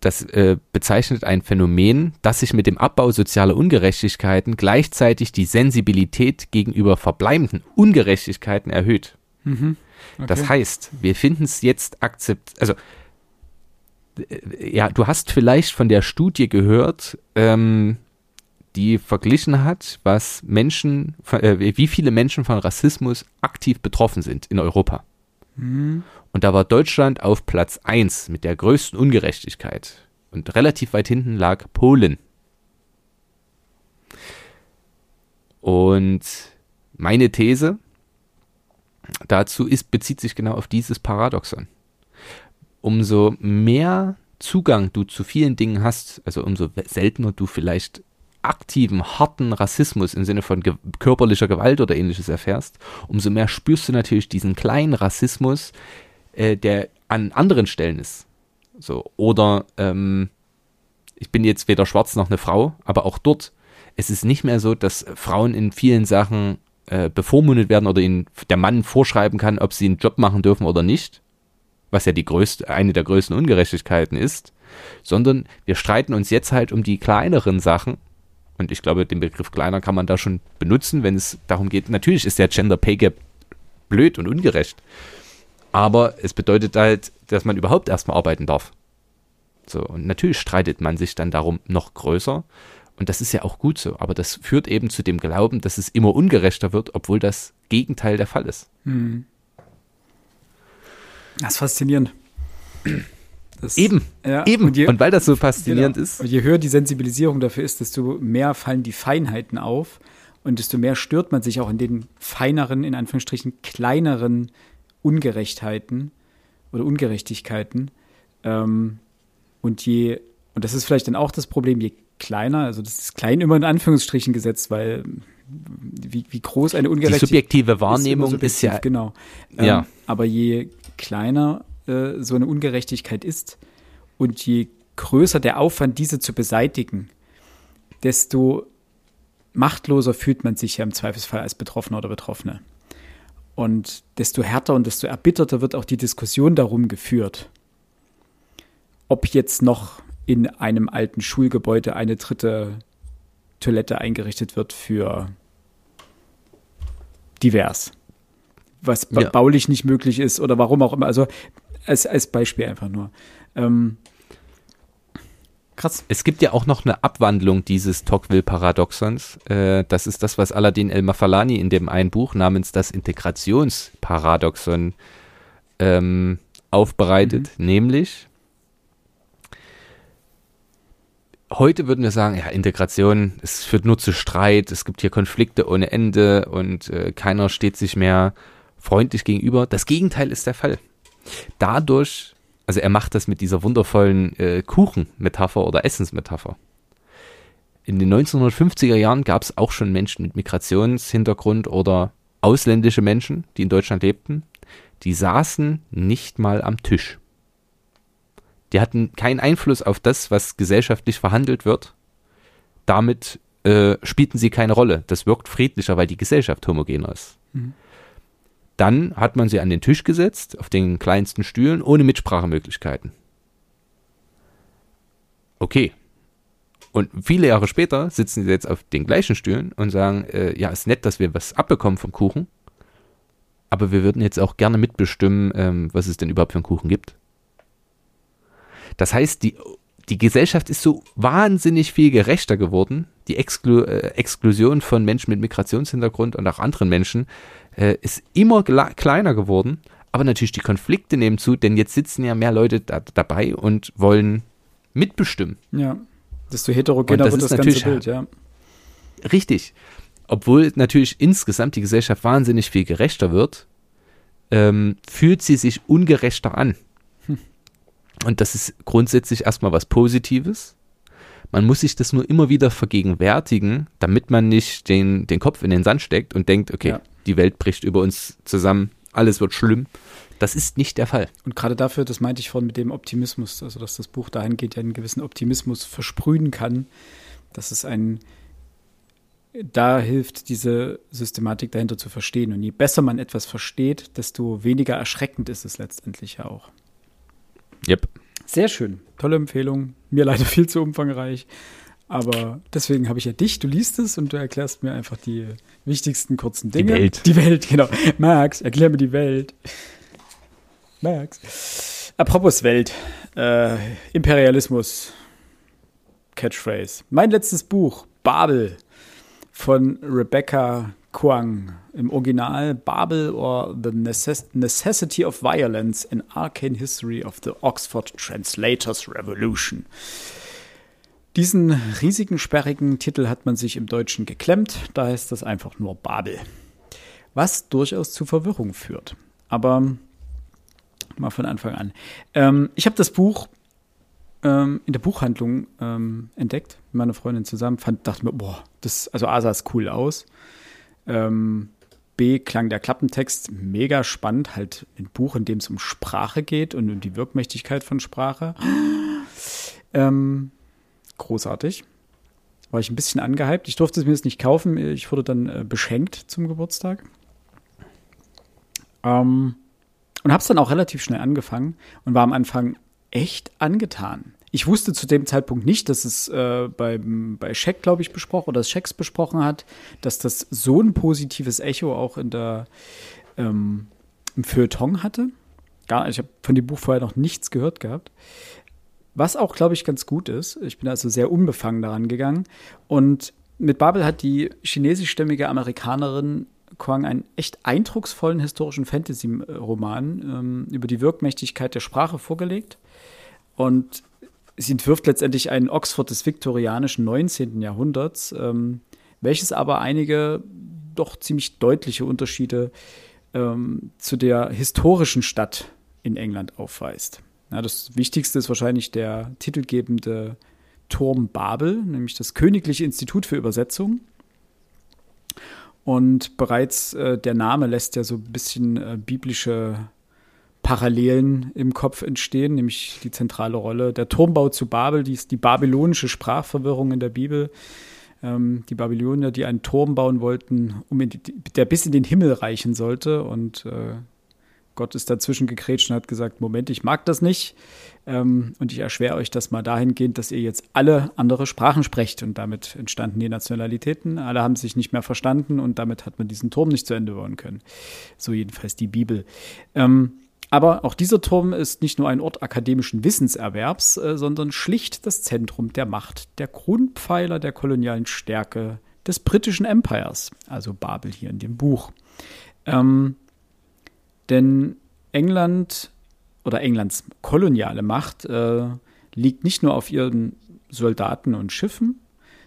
das äh, bezeichnet ein Phänomen, das sich mit dem Abbau sozialer Ungerechtigkeiten gleichzeitig die Sensibilität gegenüber verbleibenden Ungerechtigkeiten erhöht. Mhm. Okay. Das heißt, wir finden es jetzt akzept, also äh, ja, du hast vielleicht von der Studie gehört, ähm, die verglichen hat, was Menschen, äh, wie viele Menschen von Rassismus aktiv betroffen sind in Europa. Mhm. Und da war Deutschland auf Platz 1 mit der größten Ungerechtigkeit. Und relativ weit hinten lag Polen. Und meine These dazu ist, bezieht sich genau auf dieses Paradoxon. Umso mehr Zugang du zu vielen Dingen hast, also umso seltener du vielleicht aktiven, harten Rassismus im Sinne von ge körperlicher Gewalt oder ähnliches erfährst, umso mehr spürst du natürlich diesen kleinen Rassismus, äh, der an anderen Stellen ist. So, oder ähm, ich bin jetzt weder schwarz noch eine Frau, aber auch dort, es ist nicht mehr so, dass Frauen in vielen Sachen äh, bevormundet werden oder ihnen der Mann vorschreiben kann, ob sie einen Job machen dürfen oder nicht, was ja die größte, eine der größten Ungerechtigkeiten ist, sondern wir streiten uns jetzt halt um die kleineren Sachen. Und ich glaube, den Begriff kleiner kann man da schon benutzen, wenn es darum geht. Natürlich ist der Gender Pay Gap blöd und ungerecht. Aber es bedeutet halt, dass man überhaupt erstmal arbeiten darf. So, und natürlich streitet man sich dann darum noch größer. Und das ist ja auch gut so. Aber das führt eben zu dem Glauben, dass es immer ungerechter wird, obwohl das Gegenteil der Fall ist. Hm. Das ist faszinierend. Das, eben, ja, eben. Und, je, und, weil das so [LAUGHS] faszinierend genau. ist. Und je höher die Sensibilisierung dafür ist, desto mehr fallen die Feinheiten auf und desto mehr stört man sich auch in den feineren, in Anführungsstrichen kleineren Ungerechtheiten oder Ungerechtigkeiten. Ähm, und je, und das ist vielleicht dann auch das Problem, je kleiner, also das ist klein immer in Anführungsstrichen gesetzt, weil wie, wie groß eine Ungerechtigkeit Die subjektive Wahrnehmung ist, subjektiv, ist ja. Genau. Ähm, ja. Aber je kleiner äh, so eine Ungerechtigkeit ist und je größer der Aufwand, diese zu beseitigen, desto machtloser fühlt man sich ja im Zweifelsfall als Betroffener oder Betroffene. Und desto härter und desto erbitterter wird auch die Diskussion darum geführt, ob jetzt noch in einem alten Schulgebäude eine dritte Toilette eingerichtet wird für divers. Was ja. baulich nicht möglich ist oder warum auch immer. Also als, als Beispiel einfach nur. Ähm, krass. Es gibt ja auch noch eine Abwandlung dieses Tocqueville-Paradoxons. Äh, das ist das, was Aladdin El-Mafalani in dem einen Buch namens das Integrationsparadoxon ähm, aufbereitet, mhm. nämlich heute würden wir sagen, ja, Integration, es führt nur zu Streit, es gibt hier Konflikte ohne Ende und äh, keiner steht sich mehr freundlich gegenüber. Das Gegenteil ist der Fall. Dadurch, also er macht das mit dieser wundervollen äh, Kuchen-Metapher oder Essensmetapher. In den 1950er Jahren gab es auch schon Menschen mit Migrationshintergrund oder ausländische Menschen, die in Deutschland lebten, die saßen nicht mal am Tisch. Die hatten keinen Einfluss auf das, was gesellschaftlich verhandelt wird. Damit äh, spielten sie keine Rolle. Das wirkt friedlicher, weil die Gesellschaft homogener ist. Mhm. Dann hat man sie an den Tisch gesetzt, auf den kleinsten Stühlen, ohne Mitsprachemöglichkeiten. Okay. Und viele Jahre später sitzen sie jetzt auf den gleichen Stühlen und sagen, äh, ja, ist nett, dass wir was abbekommen vom Kuchen, aber wir würden jetzt auch gerne mitbestimmen, ähm, was es denn überhaupt für einen Kuchen gibt. Das heißt, die, die Gesellschaft ist so wahnsinnig viel gerechter geworden. Die Exklu äh, Exklusion von Menschen mit Migrationshintergrund und auch anderen Menschen äh, ist immer kleiner geworden. Aber natürlich die Konflikte nehmen zu, denn jetzt sitzen ja mehr Leute da dabei und wollen mitbestimmen. Ja, desto heterogener das wird das ganze Bild, ja. Richtig. Obwohl natürlich insgesamt die Gesellschaft wahnsinnig viel gerechter wird, ähm, fühlt sie sich ungerechter an. Und das ist grundsätzlich erstmal was Positives. Man muss sich das nur immer wieder vergegenwärtigen, damit man nicht den, den Kopf in den Sand steckt und denkt, okay, ja. die Welt bricht über uns zusammen, alles wird schlimm. Das ist nicht der Fall. Und gerade dafür, das meinte ich vorhin mit dem Optimismus, also dass das Buch dahingehend ja einen gewissen Optimismus versprühen kann, dass es einen da hilft, diese Systematik dahinter zu verstehen. Und je besser man etwas versteht, desto weniger erschreckend ist es letztendlich ja auch. Yep. Sehr schön. Tolle Empfehlung. Mir leider viel zu umfangreich. Aber deswegen habe ich ja dich, du liest es und du erklärst mir einfach die wichtigsten kurzen Dinge. Die Welt. Die Welt, genau. Max, erklär mir die Welt. Max. Apropos Welt. Äh, Imperialismus. Catchphrase. Mein letztes Buch, Babel, von Rebecca Kwang. Im Original Babel or the Necess Necessity of Violence, an Arcane History of the Oxford Translators Revolution. Diesen riesigen, sperrigen Titel hat man sich im Deutschen geklemmt, da heißt das einfach nur Babel. Was durchaus zu Verwirrung führt. Aber mal von Anfang an. Ähm, ich habe das Buch ähm, in der Buchhandlung ähm, entdeckt, mit meiner Freundin zusammen. Fand, dachte mir, boah, das, also A sah es cool aus. Ähm, B klang der Klappentext mega spannend, halt ein Buch, in dem es um Sprache geht und um die Wirkmächtigkeit von Sprache. [GASPS] Ähm, großartig. War ich ein bisschen angehypt. Ich durfte es mir jetzt nicht kaufen. Ich wurde dann äh, beschenkt zum Geburtstag. Ähm, und habe es dann auch relativ schnell angefangen und war am Anfang echt angetan. Ich wusste zu dem Zeitpunkt nicht, dass es äh, beim, bei Scheck, glaube ich, besprochen oder Schecks besprochen hat, dass das so ein positives Echo auch in der, ähm, im Feuilleton hatte. Gar, ich habe von dem Buch vorher noch nichts gehört gehabt. Was auch, glaube ich, ganz gut ist. Ich bin also sehr unbefangen daran gegangen. Und mit Babel hat die chinesischstämmige Amerikanerin Kwang einen echt eindrucksvollen historischen Fantasy-Roman ähm, über die Wirkmächtigkeit der Sprache vorgelegt. Und sie entwirft letztendlich ein Oxford des viktorianischen 19. Jahrhunderts, ähm, welches aber einige doch ziemlich deutliche Unterschiede ähm, zu der historischen Stadt in England aufweist. Ja, das Wichtigste ist wahrscheinlich der titelgebende Turm Babel, nämlich das Königliche Institut für Übersetzung. Und bereits äh, der Name lässt ja so ein bisschen äh, biblische Parallelen im Kopf entstehen, nämlich die zentrale Rolle. Der Turmbau zu Babel, die ist die babylonische Sprachverwirrung in der Bibel. Ähm, die Babylonier, die einen Turm bauen wollten, um die, der bis in den Himmel reichen sollte. Und äh, Gott ist dazwischen gekrätscht und hat gesagt, Moment, ich mag das nicht. Ähm, und ich erschwere euch das mal dahingehend, dass ihr jetzt alle andere Sprachen sprecht. Und damit entstanden die Nationalitäten. Alle haben sich nicht mehr verstanden und damit hat man diesen Turm nicht zu Ende bauen können. So jedenfalls die Bibel. Ähm, aber auch dieser Turm ist nicht nur ein Ort akademischen Wissenserwerbs, äh, sondern schlicht das Zentrum der Macht, der Grundpfeiler der kolonialen Stärke des britischen Empires, also Babel hier in dem Buch. Ähm, denn England oder Englands koloniale Macht äh, liegt nicht nur auf ihren Soldaten und Schiffen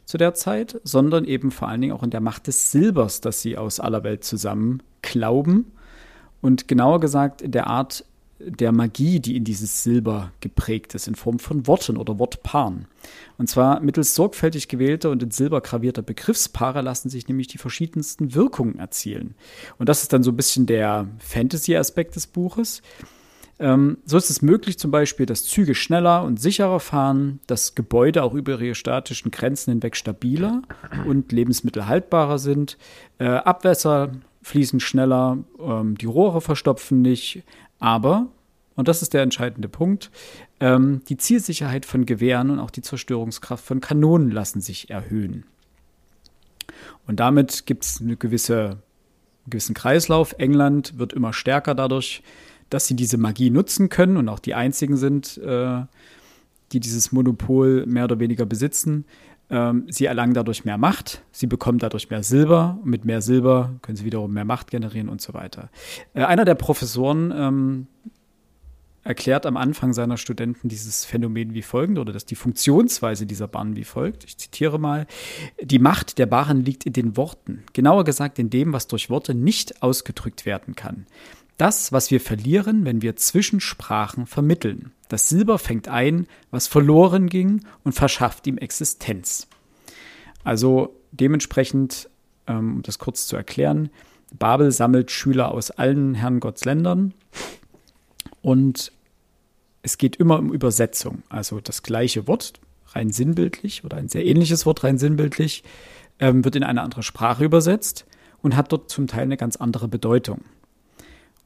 zu der Zeit, sondern eben vor allen Dingen auch in der Macht des Silbers, das sie aus aller Welt zusammen glauben. Und genauer gesagt in der Art der Magie, die in dieses Silber geprägt ist, in Form von Worten oder Wortpaaren. Und zwar mittels sorgfältig gewählter und in Silber gravierter Begriffspaare lassen sich nämlich die verschiedensten Wirkungen erzielen. Und das ist dann so ein bisschen der Fantasy-Aspekt des Buches. Ähm, so ist es möglich zum Beispiel, dass Züge schneller und sicherer fahren, dass Gebäude auch über ihre statischen Grenzen hinweg stabiler und Lebensmittel haltbarer sind, äh, Abwässer fließen schneller, ähm, die Rohre verstopfen nicht, aber, und das ist der entscheidende Punkt, ähm, die Zielsicherheit von Gewehren und auch die Zerstörungskraft von Kanonen lassen sich erhöhen. Und damit gibt es eine gewisse, einen gewissen Kreislauf. England wird immer stärker dadurch, dass sie diese Magie nutzen können und auch die einzigen sind, äh, die dieses Monopol mehr oder weniger besitzen. Ähm, sie erlangen dadurch mehr Macht, sie bekommen dadurch mehr Silber und mit mehr Silber können sie wiederum mehr Macht generieren und so weiter. Äh, einer der Professoren ähm, erklärt am Anfang seiner Studenten dieses Phänomen wie folgt oder dass die Funktionsweise dieser Bahn wie folgt. Ich zitiere mal: Die Macht der Barren liegt in den Worten, genauer gesagt in dem, was durch Worte nicht ausgedrückt werden kann. Das, was wir verlieren, wenn wir Zwischensprachen vermitteln. Das Silber fängt ein, was verloren ging und verschafft ihm Existenz. Also dementsprechend, ähm, um das kurz zu erklären, Babel sammelt Schüler aus allen Herrngottsländern und es geht immer um Übersetzung. Also das gleiche Wort, rein sinnbildlich oder ein sehr ähnliches Wort, rein sinnbildlich, ähm, wird in eine andere Sprache übersetzt und hat dort zum Teil eine ganz andere Bedeutung.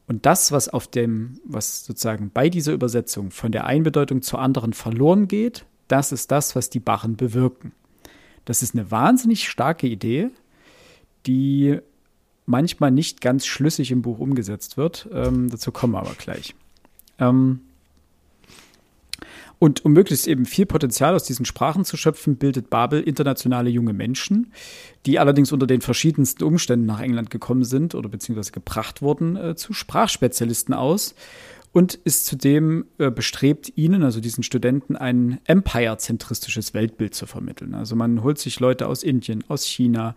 Und das, was auf dem, was sozusagen bei dieser Übersetzung von der einen Bedeutung zur anderen verloren geht, das ist das, was die Barren bewirken. Das ist eine wahnsinnig starke Idee, die manchmal nicht ganz schlüssig im Buch umgesetzt wird. Ähm, dazu kommen wir aber gleich. Ähm, und um möglichst eben viel Potenzial aus diesen Sprachen zu schöpfen, bildet Babel internationale junge Menschen, die allerdings unter den verschiedensten Umständen nach England gekommen sind oder beziehungsweise gebracht wurden, äh, zu Sprachspezialisten aus und ist zudem äh, bestrebt, ihnen, also diesen Studenten, ein Empire-zentristisches Weltbild zu vermitteln. Also man holt sich Leute aus Indien, aus China,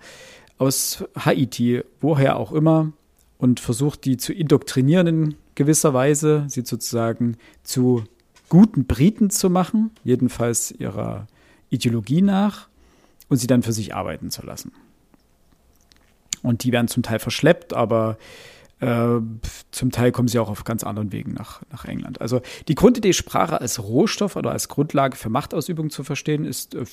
aus Haiti, woher auch immer, und versucht die zu indoktrinieren in gewisser Weise, sie sozusagen zu guten Briten zu machen, jedenfalls ihrer Ideologie nach, und sie dann für sich arbeiten zu lassen. Und die werden zum Teil verschleppt, aber äh, zum Teil kommen sie auch auf ganz anderen Wegen nach, nach England. Also die Grundidee, Sprache als Rohstoff oder als Grundlage für Machtausübung zu verstehen, ist, äh,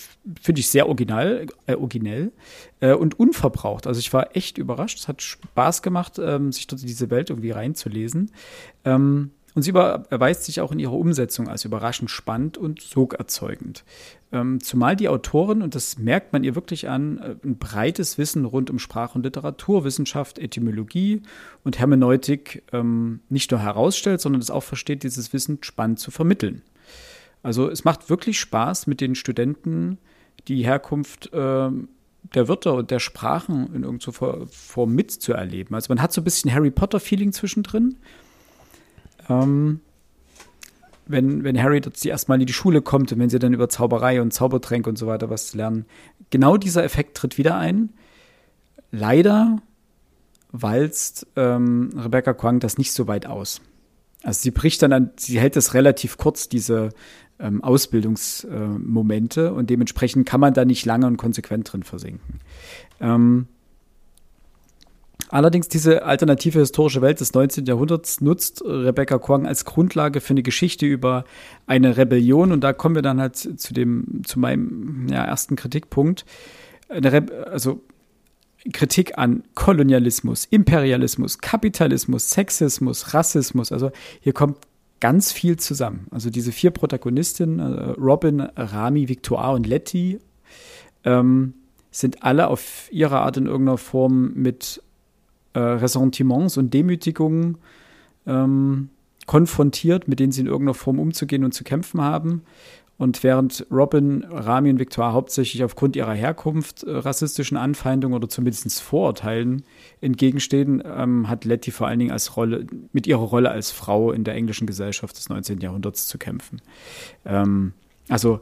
finde ich, sehr original, äh, originell äh, und unverbraucht. Also ich war echt überrascht. Es hat Spaß gemacht, ähm, sich dort in diese Welt irgendwie reinzulesen. Ähm, und sie erweist sich auch in ihrer Umsetzung als überraschend spannend und sogerzeugend. Ähm, zumal die Autorin, und das merkt man ihr wirklich an, äh, ein breites Wissen rund um Sprach- und Literaturwissenschaft, Etymologie und Hermeneutik ähm, nicht nur herausstellt, sondern es auch versteht, dieses Wissen spannend zu vermitteln. Also es macht wirklich Spaß, mit den Studenten die Herkunft äh, der Wörter und der Sprachen in irgendeiner Form mitzuerleben. Also man hat so ein bisschen Harry Potter-Feeling zwischendrin. Ähm, wenn, wenn Harry das erstmal in die Schule kommt und wenn sie dann über Zauberei und Zaubertränke und so weiter was lernen. Genau dieser Effekt tritt wieder ein. Leider walzt ähm, Rebecca Kwang das nicht so weit aus. Also sie bricht dann an, sie hält es relativ kurz, diese ähm, Ausbildungsmomente, äh, und dementsprechend kann man da nicht lange und konsequent drin versinken. Ähm, Allerdings diese alternative historische Welt des 19. Jahrhunderts nutzt Rebecca Kwang als Grundlage für eine Geschichte über eine Rebellion und da kommen wir dann halt zu dem zu meinem ja, ersten Kritikpunkt. also Kritik an Kolonialismus, Imperialismus, Kapitalismus, Sexismus, Rassismus. Also hier kommt ganz viel zusammen. Also diese vier Protagonistinnen, äh, Robin, Rami, Victoire und Letty, ähm, sind alle auf ihre Art in irgendeiner Form mit äh, Ressentiments und Demütigungen ähm, konfrontiert, mit denen sie in irgendeiner Form umzugehen und zu kämpfen haben. Und während Robin, Rami und Victoire hauptsächlich aufgrund ihrer Herkunft äh, rassistischen Anfeindungen oder zumindest Vorurteilen entgegenstehen, ähm, hat Letty vor allen Dingen als Rolle, mit ihrer Rolle als Frau in der englischen Gesellschaft des 19. Jahrhunderts zu kämpfen. Ähm, also,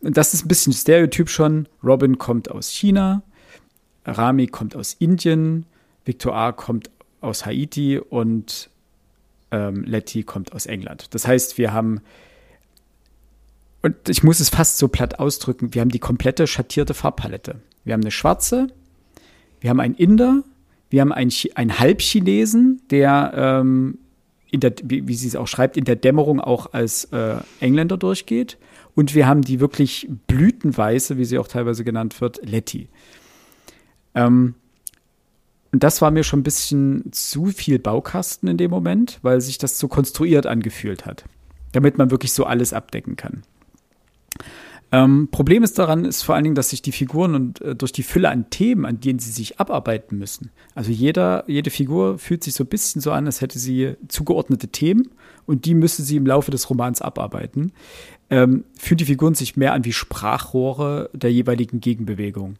das ist ein bisschen Stereotyp schon. Robin kommt aus China, Rami kommt aus Indien, Victor A. kommt aus Haiti und ähm, Letty kommt aus England. Das heißt, wir haben, und ich muss es fast so platt ausdrücken, wir haben die komplette schattierte Farbpalette. Wir haben eine schwarze, wir haben einen Inder, wir haben einen, einen Halbchinesen, der, ähm, in der, wie, wie sie es auch schreibt, in der Dämmerung auch als äh, Engländer durchgeht. Und wir haben die wirklich blütenweiße, wie sie auch teilweise genannt wird, Letty. Ähm, und das war mir schon ein bisschen zu viel Baukasten in dem Moment, weil sich das so konstruiert angefühlt hat, damit man wirklich so alles abdecken kann. Ähm, Problem ist daran, ist vor allen Dingen, dass sich die Figuren und äh, durch die Fülle an Themen, an denen sie sich abarbeiten müssen. Also jeder, jede Figur fühlt sich so ein bisschen so an, als hätte sie zugeordnete Themen und die müsste sie im Laufe des Romans abarbeiten. Ähm, fühlen die Figuren sich mehr an wie Sprachrohre der jeweiligen Gegenbewegung.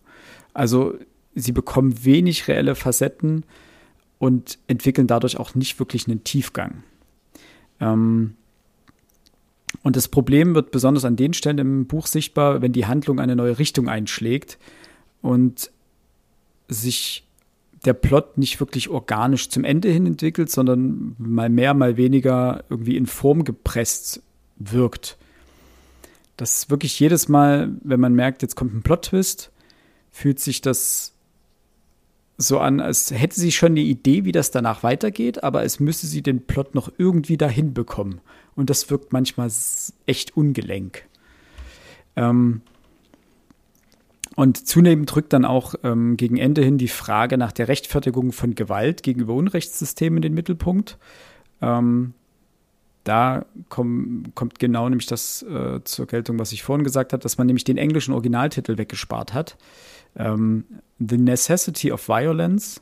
Also sie bekommen wenig reelle Facetten und entwickeln dadurch auch nicht wirklich einen Tiefgang. Ähm, und das Problem wird besonders an den Stellen im Buch sichtbar, wenn die Handlung eine neue Richtung einschlägt und sich der Plot nicht wirklich organisch zum Ende hin entwickelt, sondern mal mehr, mal weniger irgendwie in Form gepresst wirkt. Das wirklich jedes Mal, wenn man merkt, jetzt kommt ein Plot-Twist, fühlt sich das so an, als hätte sie schon eine Idee, wie das danach weitergeht, aber es müsste sie den Plot noch irgendwie dahin bekommen. Und das wirkt manchmal echt ungelenk. Ähm und zunehmend drückt dann auch ähm, gegen Ende hin die Frage nach der Rechtfertigung von Gewalt gegenüber Unrechtssystemen in den Mittelpunkt. Ähm da komm, kommt genau nämlich das äh, zur Geltung, was ich vorhin gesagt habe, dass man nämlich den englischen Originaltitel weggespart hat. Ähm, The Necessity of Violence,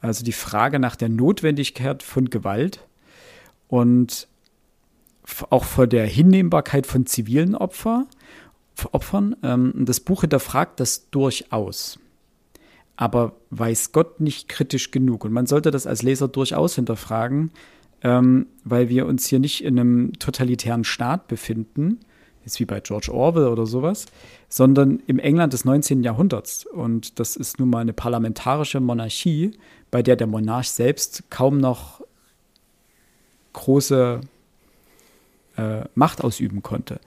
also die Frage nach der Notwendigkeit von Gewalt und auch vor der Hinnehmbarkeit von zivilen Opfer, Opfern. Ähm, das Buch hinterfragt das durchaus aber weiß Gott nicht kritisch genug. Und man sollte das als Leser durchaus hinterfragen, ähm, weil wir uns hier nicht in einem totalitären Staat befinden, jetzt wie bei George Orwell oder sowas, sondern im England des 19. Jahrhunderts. Und das ist nun mal eine parlamentarische Monarchie, bei der der Monarch selbst kaum noch große äh, Macht ausüben konnte.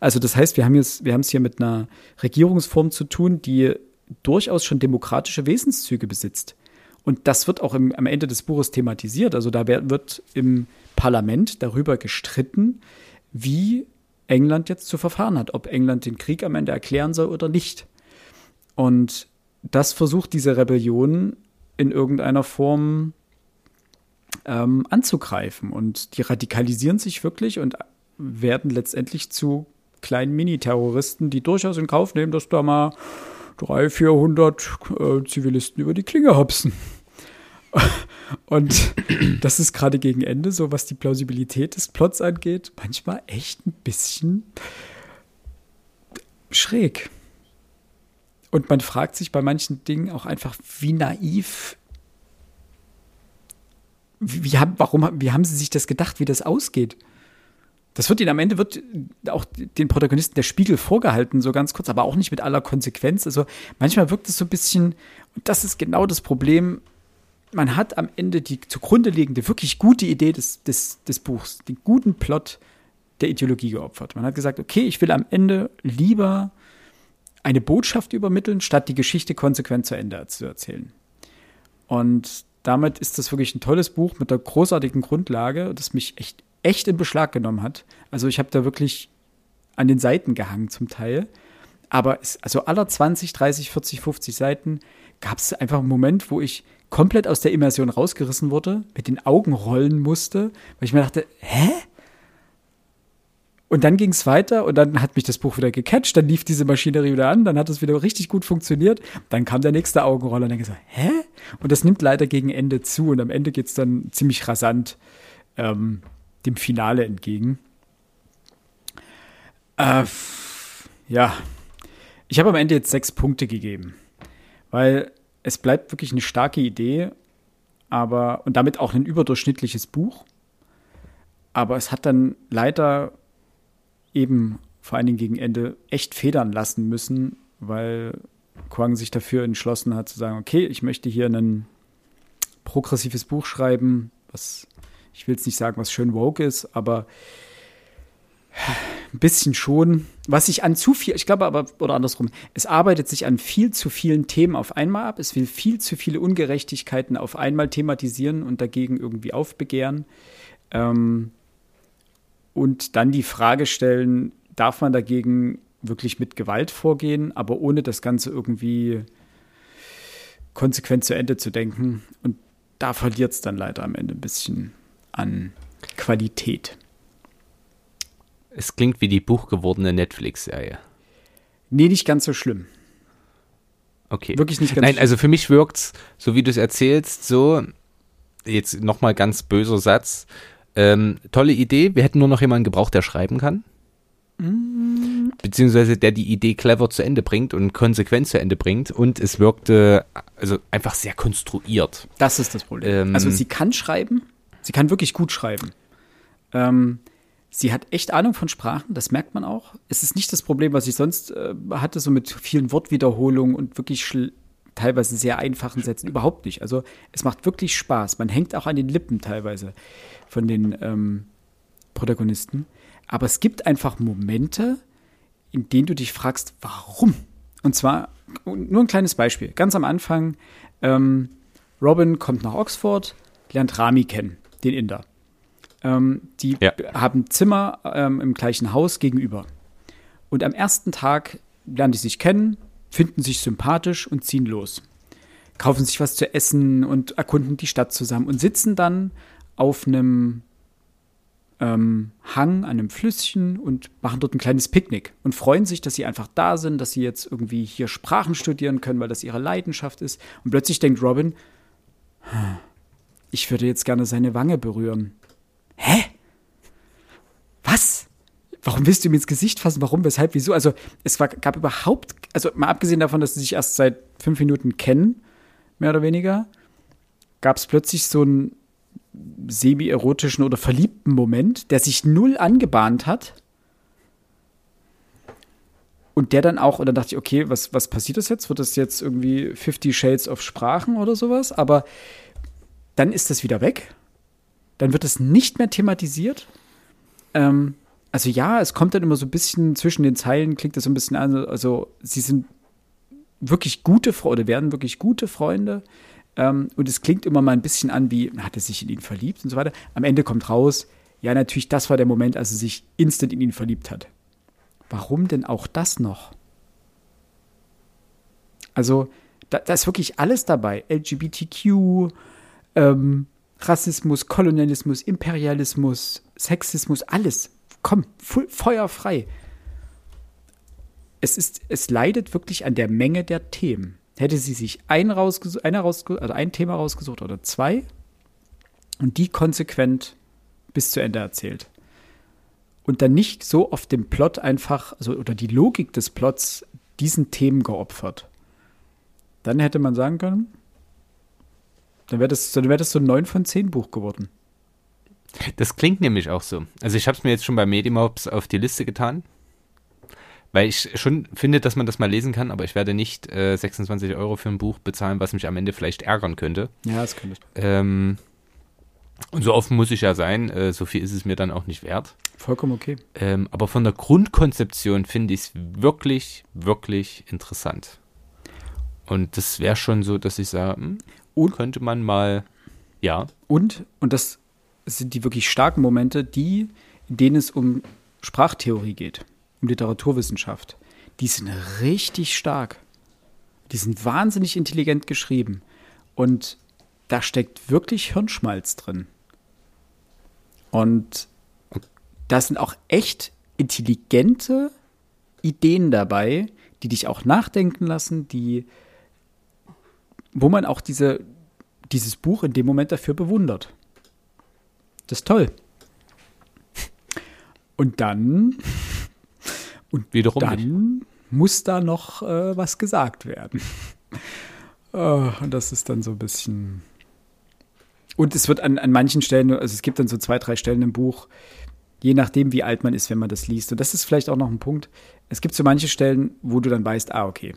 Also das heißt, wir haben es hier mit einer Regierungsform zu tun, die durchaus schon demokratische Wesenszüge besitzt. Und das wird auch im, am Ende des Buches thematisiert. Also da wird im Parlament darüber gestritten, wie England jetzt zu verfahren hat, ob England den Krieg am Ende erklären soll oder nicht. Und das versucht diese Rebellion in irgendeiner Form ähm, anzugreifen. Und die radikalisieren sich wirklich und werden letztendlich zu kleinen Mini-Terroristen, die durchaus in Kauf nehmen, dass da mal 300, 400 äh, Zivilisten über die Klinge hopsen. [LAUGHS] Und das ist gerade gegen Ende, so was die Plausibilität des Plots angeht, manchmal echt ein bisschen schräg. Und man fragt sich bei manchen Dingen auch einfach, wie naiv, wie, wie haben, warum, wie haben sie sich das gedacht, wie das ausgeht? Das wird ihnen am Ende wird auch den Protagonisten der Spiegel vorgehalten, so ganz kurz, aber auch nicht mit aller Konsequenz. Also manchmal wirkt es so ein bisschen, und das ist genau das Problem, man hat am Ende die zugrunde liegende, wirklich gute Idee des, des, des Buchs, den guten Plot der Ideologie geopfert. Man hat gesagt, okay, ich will am Ende lieber eine Botschaft übermitteln, statt die Geschichte konsequent zu Ende zu erzählen. Und damit ist das wirklich ein tolles Buch mit einer großartigen Grundlage, das mich echt echt in Beschlag genommen hat. Also ich habe da wirklich an den Seiten gehangen zum Teil. Aber es, also aller 20, 30, 40, 50 Seiten gab es einfach einen Moment, wo ich komplett aus der Immersion rausgerissen wurde, mit den Augen rollen musste, weil ich mir dachte, hä? Und dann ging es weiter und dann hat mich das Buch wieder gecatcht, dann lief diese Maschinerie wieder an, dann hat es wieder richtig gut funktioniert. Dann kam der nächste Augenroller und dann gesagt, hä? Und das nimmt leider gegen Ende zu und am Ende geht es dann ziemlich rasant. Ähm, dem Finale entgegen. Äh, ja, ich habe am Ende jetzt sechs Punkte gegeben, weil es bleibt wirklich eine starke Idee, aber und damit auch ein überdurchschnittliches Buch. Aber es hat dann leider eben vor allen Dingen gegen Ende echt federn lassen müssen, weil Quang sich dafür entschlossen hat zu sagen, okay, ich möchte hier ein progressives Buch schreiben, was ich will jetzt nicht sagen, was schön woke ist, aber ein bisschen schon. Was sich an zu viel, ich glaube aber, oder andersrum, es arbeitet sich an viel zu vielen Themen auf einmal ab. Es will viel zu viele Ungerechtigkeiten auf einmal thematisieren und dagegen irgendwie aufbegehren. Ähm, und dann die Frage stellen, darf man dagegen wirklich mit Gewalt vorgehen, aber ohne das Ganze irgendwie konsequent zu Ende zu denken. Und da verliert es dann leider am Ende ein bisschen an Qualität. Es klingt wie die buchgewordene Netflix-Serie. Nee, nicht ganz so schlimm. Okay. Wirklich nicht ganz Nein, schlimm. also für mich wirkt es, so wie du es erzählst, so, jetzt nochmal ganz böser Satz, ähm, tolle Idee, wir hätten nur noch jemanden gebraucht, der schreiben kann. Mm. Beziehungsweise der die Idee clever zu Ende bringt und konsequent zu Ende bringt. Und es wirkte also einfach sehr konstruiert. Das ist das Problem. Ähm, also sie kann schreiben, Sie kann wirklich gut schreiben. Ähm, sie hat echt Ahnung von Sprachen, das merkt man auch. Es ist nicht das Problem, was ich sonst äh, hatte, so mit vielen Wortwiederholungen und wirklich teilweise sehr einfachen Sätzen. Überhaupt nicht. Also es macht wirklich Spaß. Man hängt auch an den Lippen teilweise von den ähm, Protagonisten. Aber es gibt einfach Momente, in denen du dich fragst, warum? Und zwar nur ein kleines Beispiel. Ganz am Anfang, ähm, Robin kommt nach Oxford, lernt Rami kennen den Inder. Ähm, die ja. haben Zimmer ähm, im gleichen Haus gegenüber. Und am ersten Tag lernen die sich kennen, finden sich sympathisch und ziehen los. Kaufen sich was zu essen und erkunden die Stadt zusammen und sitzen dann auf einem ähm, Hang an einem Flüsschen und machen dort ein kleines Picknick und freuen sich, dass sie einfach da sind, dass sie jetzt irgendwie hier Sprachen studieren können, weil das ihre Leidenschaft ist. Und plötzlich denkt Robin, ich würde jetzt gerne seine Wange berühren. Hä? Was? Warum willst du ihm ins Gesicht fassen? Warum? Weshalb? Wieso? Also, es war, gab überhaupt, also mal abgesehen davon, dass sie sich erst seit fünf Minuten kennen, mehr oder weniger, gab es plötzlich so einen semi-erotischen oder verliebten Moment, der sich null angebahnt hat. Und der dann auch, und dann dachte ich, okay, was, was passiert das jetzt? Wird das jetzt irgendwie 50 Shades of Sprachen oder sowas? Aber dann ist das wieder weg. Dann wird es nicht mehr thematisiert. Ähm, also ja, es kommt dann immer so ein bisschen zwischen den Zeilen, klingt das so ein bisschen an, also sie sind wirklich gute Freunde, oder werden wirklich gute Freunde. Ähm, und es klingt immer mal ein bisschen an, wie hat er sich in ihn verliebt und so weiter. Am Ende kommt raus, ja, natürlich, das war der Moment, als er sich instant in ihn verliebt hat. Warum denn auch das noch? Also, da, da ist wirklich alles dabei. LGBTQ, ähm, Rassismus, Kolonialismus, Imperialismus, Sexismus, alles. Komm, feuerfrei. Es, ist, es leidet wirklich an der Menge der Themen. Hätte sie sich ein, rausgesucht, eine rausgesucht, also ein Thema rausgesucht oder zwei und die konsequent bis zu Ende erzählt. Und dann nicht so auf dem Plot einfach, also oder die Logik des Plots diesen Themen geopfert. Dann hätte man sagen können, dann wäre das, wär das so ein 9 von 10 Buch geworden. Das klingt nämlich auch so. Also ich habe es mir jetzt schon bei Medimobs auf die Liste getan, weil ich schon finde, dass man das mal lesen kann, aber ich werde nicht äh, 26 Euro für ein Buch bezahlen, was mich am Ende vielleicht ärgern könnte. Ja, das könnte ich. Ähm, und so offen muss ich ja sein, äh, so viel ist es mir dann auch nicht wert. Vollkommen okay. Ähm, aber von der Grundkonzeption finde ich es wirklich, wirklich interessant. Und das wäre schon so, dass ich sage, hm, und könnte man mal, ja. Und, und das sind die wirklich starken Momente, die, in denen es um Sprachtheorie geht, um Literaturwissenschaft. Die sind richtig stark. Die sind wahnsinnig intelligent geschrieben. Und da steckt wirklich Hirnschmalz drin. Und da sind auch echt intelligente Ideen dabei, die dich auch nachdenken lassen, die wo man auch diese, dieses Buch in dem Moment dafür bewundert. Das ist toll. Und dann und Wiederum dann nicht. muss da noch äh, was gesagt werden. oh, und das ist dann so ein bisschen. Und es wird an, an manchen Stellen, also es gibt dann so zwei, drei Stellen im Buch, je nachdem, wie alt man ist, wenn man das liest. Und das ist vielleicht auch noch ein Punkt. Es gibt so manche Stellen, wo du dann weißt, ah, okay,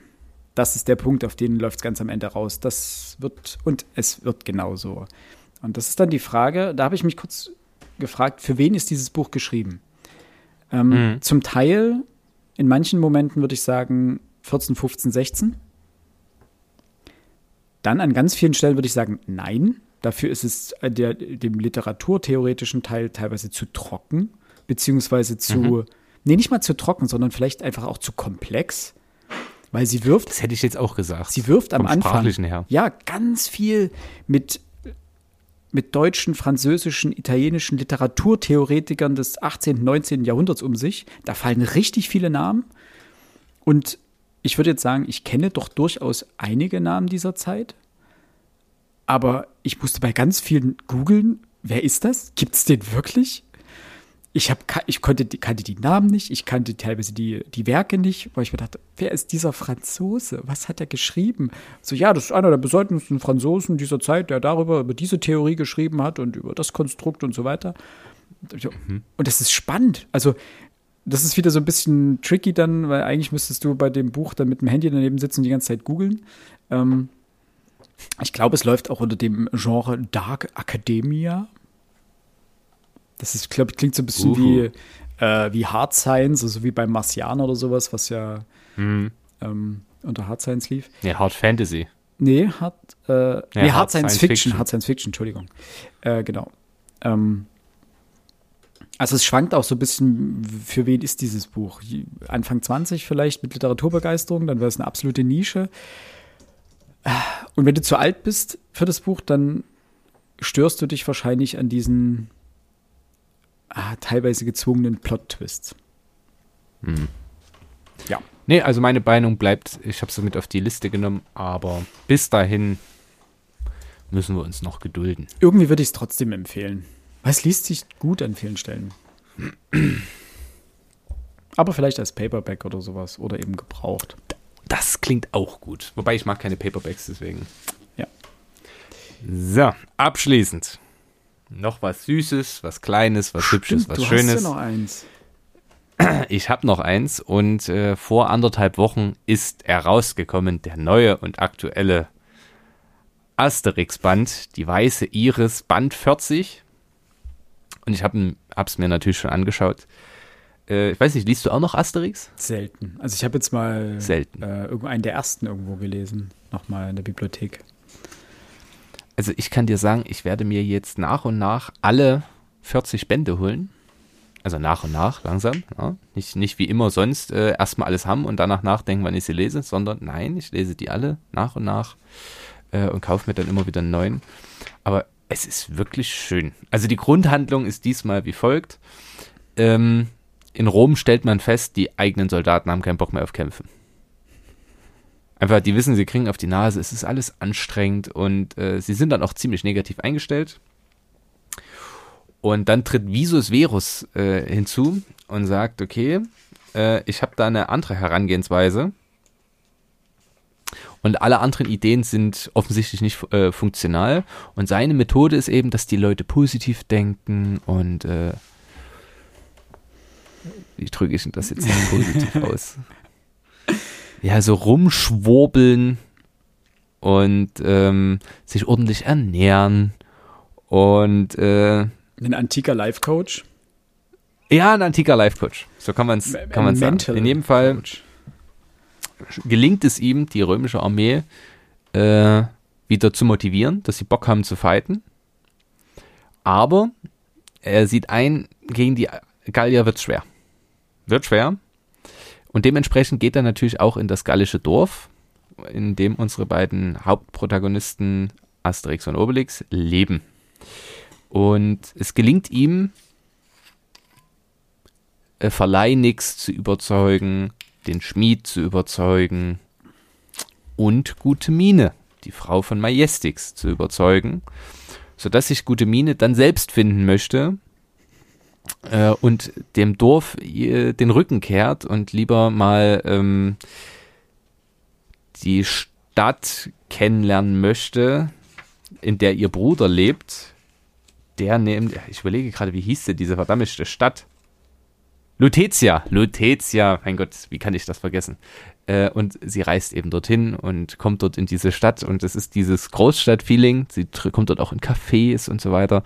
das ist der Punkt, auf den läuft es ganz am Ende raus. Das wird, und es wird genauso. Und das ist dann die Frage, da habe ich mich kurz gefragt, für wen ist dieses Buch geschrieben? Ähm, mhm. Zum Teil, in manchen Momenten würde ich sagen 14, 15, 16. Dann an ganz vielen Stellen würde ich sagen, nein. Dafür ist es der, dem literaturtheoretischen Teil teilweise zu trocken, beziehungsweise zu, mhm. nee, nicht mal zu trocken, sondern vielleicht einfach auch zu komplex. Weil sie wirft. Das hätte ich jetzt auch gesagt. Sie wirft am Anfang. Her. Ja, ganz viel mit, mit deutschen, französischen, italienischen Literaturtheoretikern des 18., 19. Jahrhunderts um sich. Da fallen richtig viele Namen. Und ich würde jetzt sagen, ich kenne doch durchaus einige Namen dieser Zeit. Aber ich musste bei ganz vielen googeln, wer ist das? Gibt es den wirklich? Ich habe ich konnte kannte die Namen nicht, ich kannte teilweise die die Werke nicht, weil ich mir dachte, wer ist dieser Franzose? Was hat er geschrieben? So ja, das ist einer der bedeutendsten Franzosen dieser Zeit, der darüber über diese Theorie geschrieben hat und über das Konstrukt und so weiter. Mhm. Und das ist spannend. Also das ist wieder so ein bisschen tricky dann, weil eigentlich müsstest du bei dem Buch dann mit dem Handy daneben sitzen und die ganze Zeit googeln. Ähm, ich glaube, es läuft auch unter dem Genre Dark Academia, das ist, glaube klingt so ein bisschen Uhu. wie, äh, wie Hard Science, also wie beim Marcianer oder sowas, was ja mhm. ähm, unter Hard Science lief. Ja, Hard Fantasy. Nee, Hard, äh, ja, nee, Hard, Hard Science, Science Fiction. Fiction. Hard Science Fiction, Entschuldigung. Äh, genau. Ähm, also es schwankt auch so ein bisschen, für wen ist dieses Buch? Anfang 20 vielleicht mit Literaturbegeisterung, dann wäre es eine absolute Nische. Und wenn du zu alt bist für das Buch, dann störst du dich wahrscheinlich an diesen teilweise gezwungenen Plot-Twists. Hm. Ja. Nee, also meine Meinung bleibt, ich habe sie mit auf die Liste genommen, aber bis dahin müssen wir uns noch gedulden. Irgendwie würde ich es trotzdem empfehlen. Weil es liest sich gut an vielen Stellen. Aber vielleicht als Paperback oder sowas oder eben gebraucht. Das klingt auch gut. Wobei ich mag keine Paperbacks, deswegen. Ja. So, abschließend. Noch was Süßes, was Kleines, was Stimmt, Hübsches, was du Schönes. Hast ja noch eins. [CLEARS THROAT] Ich habe noch eins und äh, vor anderthalb Wochen ist herausgekommen der neue und aktuelle Asterix-Band, die Weiße Iris, Band 40. Und ich habe es mir natürlich schon angeschaut. Äh, ich weiß nicht, liest du auch noch Asterix? Selten. Also ich habe jetzt mal Selten. Äh, irgendeinen der ersten irgendwo gelesen, nochmal in der Bibliothek. Also ich kann dir sagen, ich werde mir jetzt nach und nach alle 40 Bände holen. Also nach und nach, langsam. Ja. Nicht, nicht wie immer sonst äh, erstmal alles haben und danach nachdenken, wann ich sie lese, sondern nein, ich lese die alle nach und nach äh, und kaufe mir dann immer wieder einen neuen. Aber es ist wirklich schön. Also die Grundhandlung ist diesmal wie folgt. Ähm, in Rom stellt man fest, die eigenen Soldaten haben keinen Bock mehr auf Kämpfen. Einfach, die wissen, sie kriegen auf die Nase, es ist alles anstrengend und äh, sie sind dann auch ziemlich negativ eingestellt. Und dann tritt Visus Verus äh, hinzu und sagt, okay, äh, ich habe da eine andere Herangehensweise. Und alle anderen Ideen sind offensichtlich nicht äh, funktional. Und seine Methode ist eben, dass die Leute positiv denken und äh, wie drücke ich denn das jetzt positiv aus? [LAUGHS] Ja, so rumschwurbeln und ähm, sich ordentlich ernähren und äh, ein antiker Life Coach. Ja, ein antiker Life Coach. So kann man es kann man's sagen. In jedem Fall Coach. gelingt es ihm, die römische Armee äh, wieder zu motivieren, dass sie Bock haben zu fighten. Aber er sieht ein, gegen die Gallier wird schwer. Wird schwer. Und dementsprechend geht er natürlich auch in das gallische Dorf, in dem unsere beiden Hauptprotagonisten Asterix und Obelix leben. Und es gelingt ihm, äh, Verleihnigs zu überzeugen, den Schmied zu überzeugen und Gute Mine, die Frau von Majestix, zu überzeugen, sodass sich Gute Mine dann selbst finden möchte äh, und dem Dorf äh, den Rücken kehrt und lieber mal ähm, die Stadt kennenlernen möchte, in der ihr Bruder lebt, der nimmt, ich überlege gerade, wie hieß denn diese verdammte Stadt? Lutetia, Lutetia, mein Gott, wie kann ich das vergessen? Äh, und sie reist eben dorthin und kommt dort in diese Stadt und es ist dieses Großstadt-Feeling. Sie kommt dort auch in Cafés und so weiter.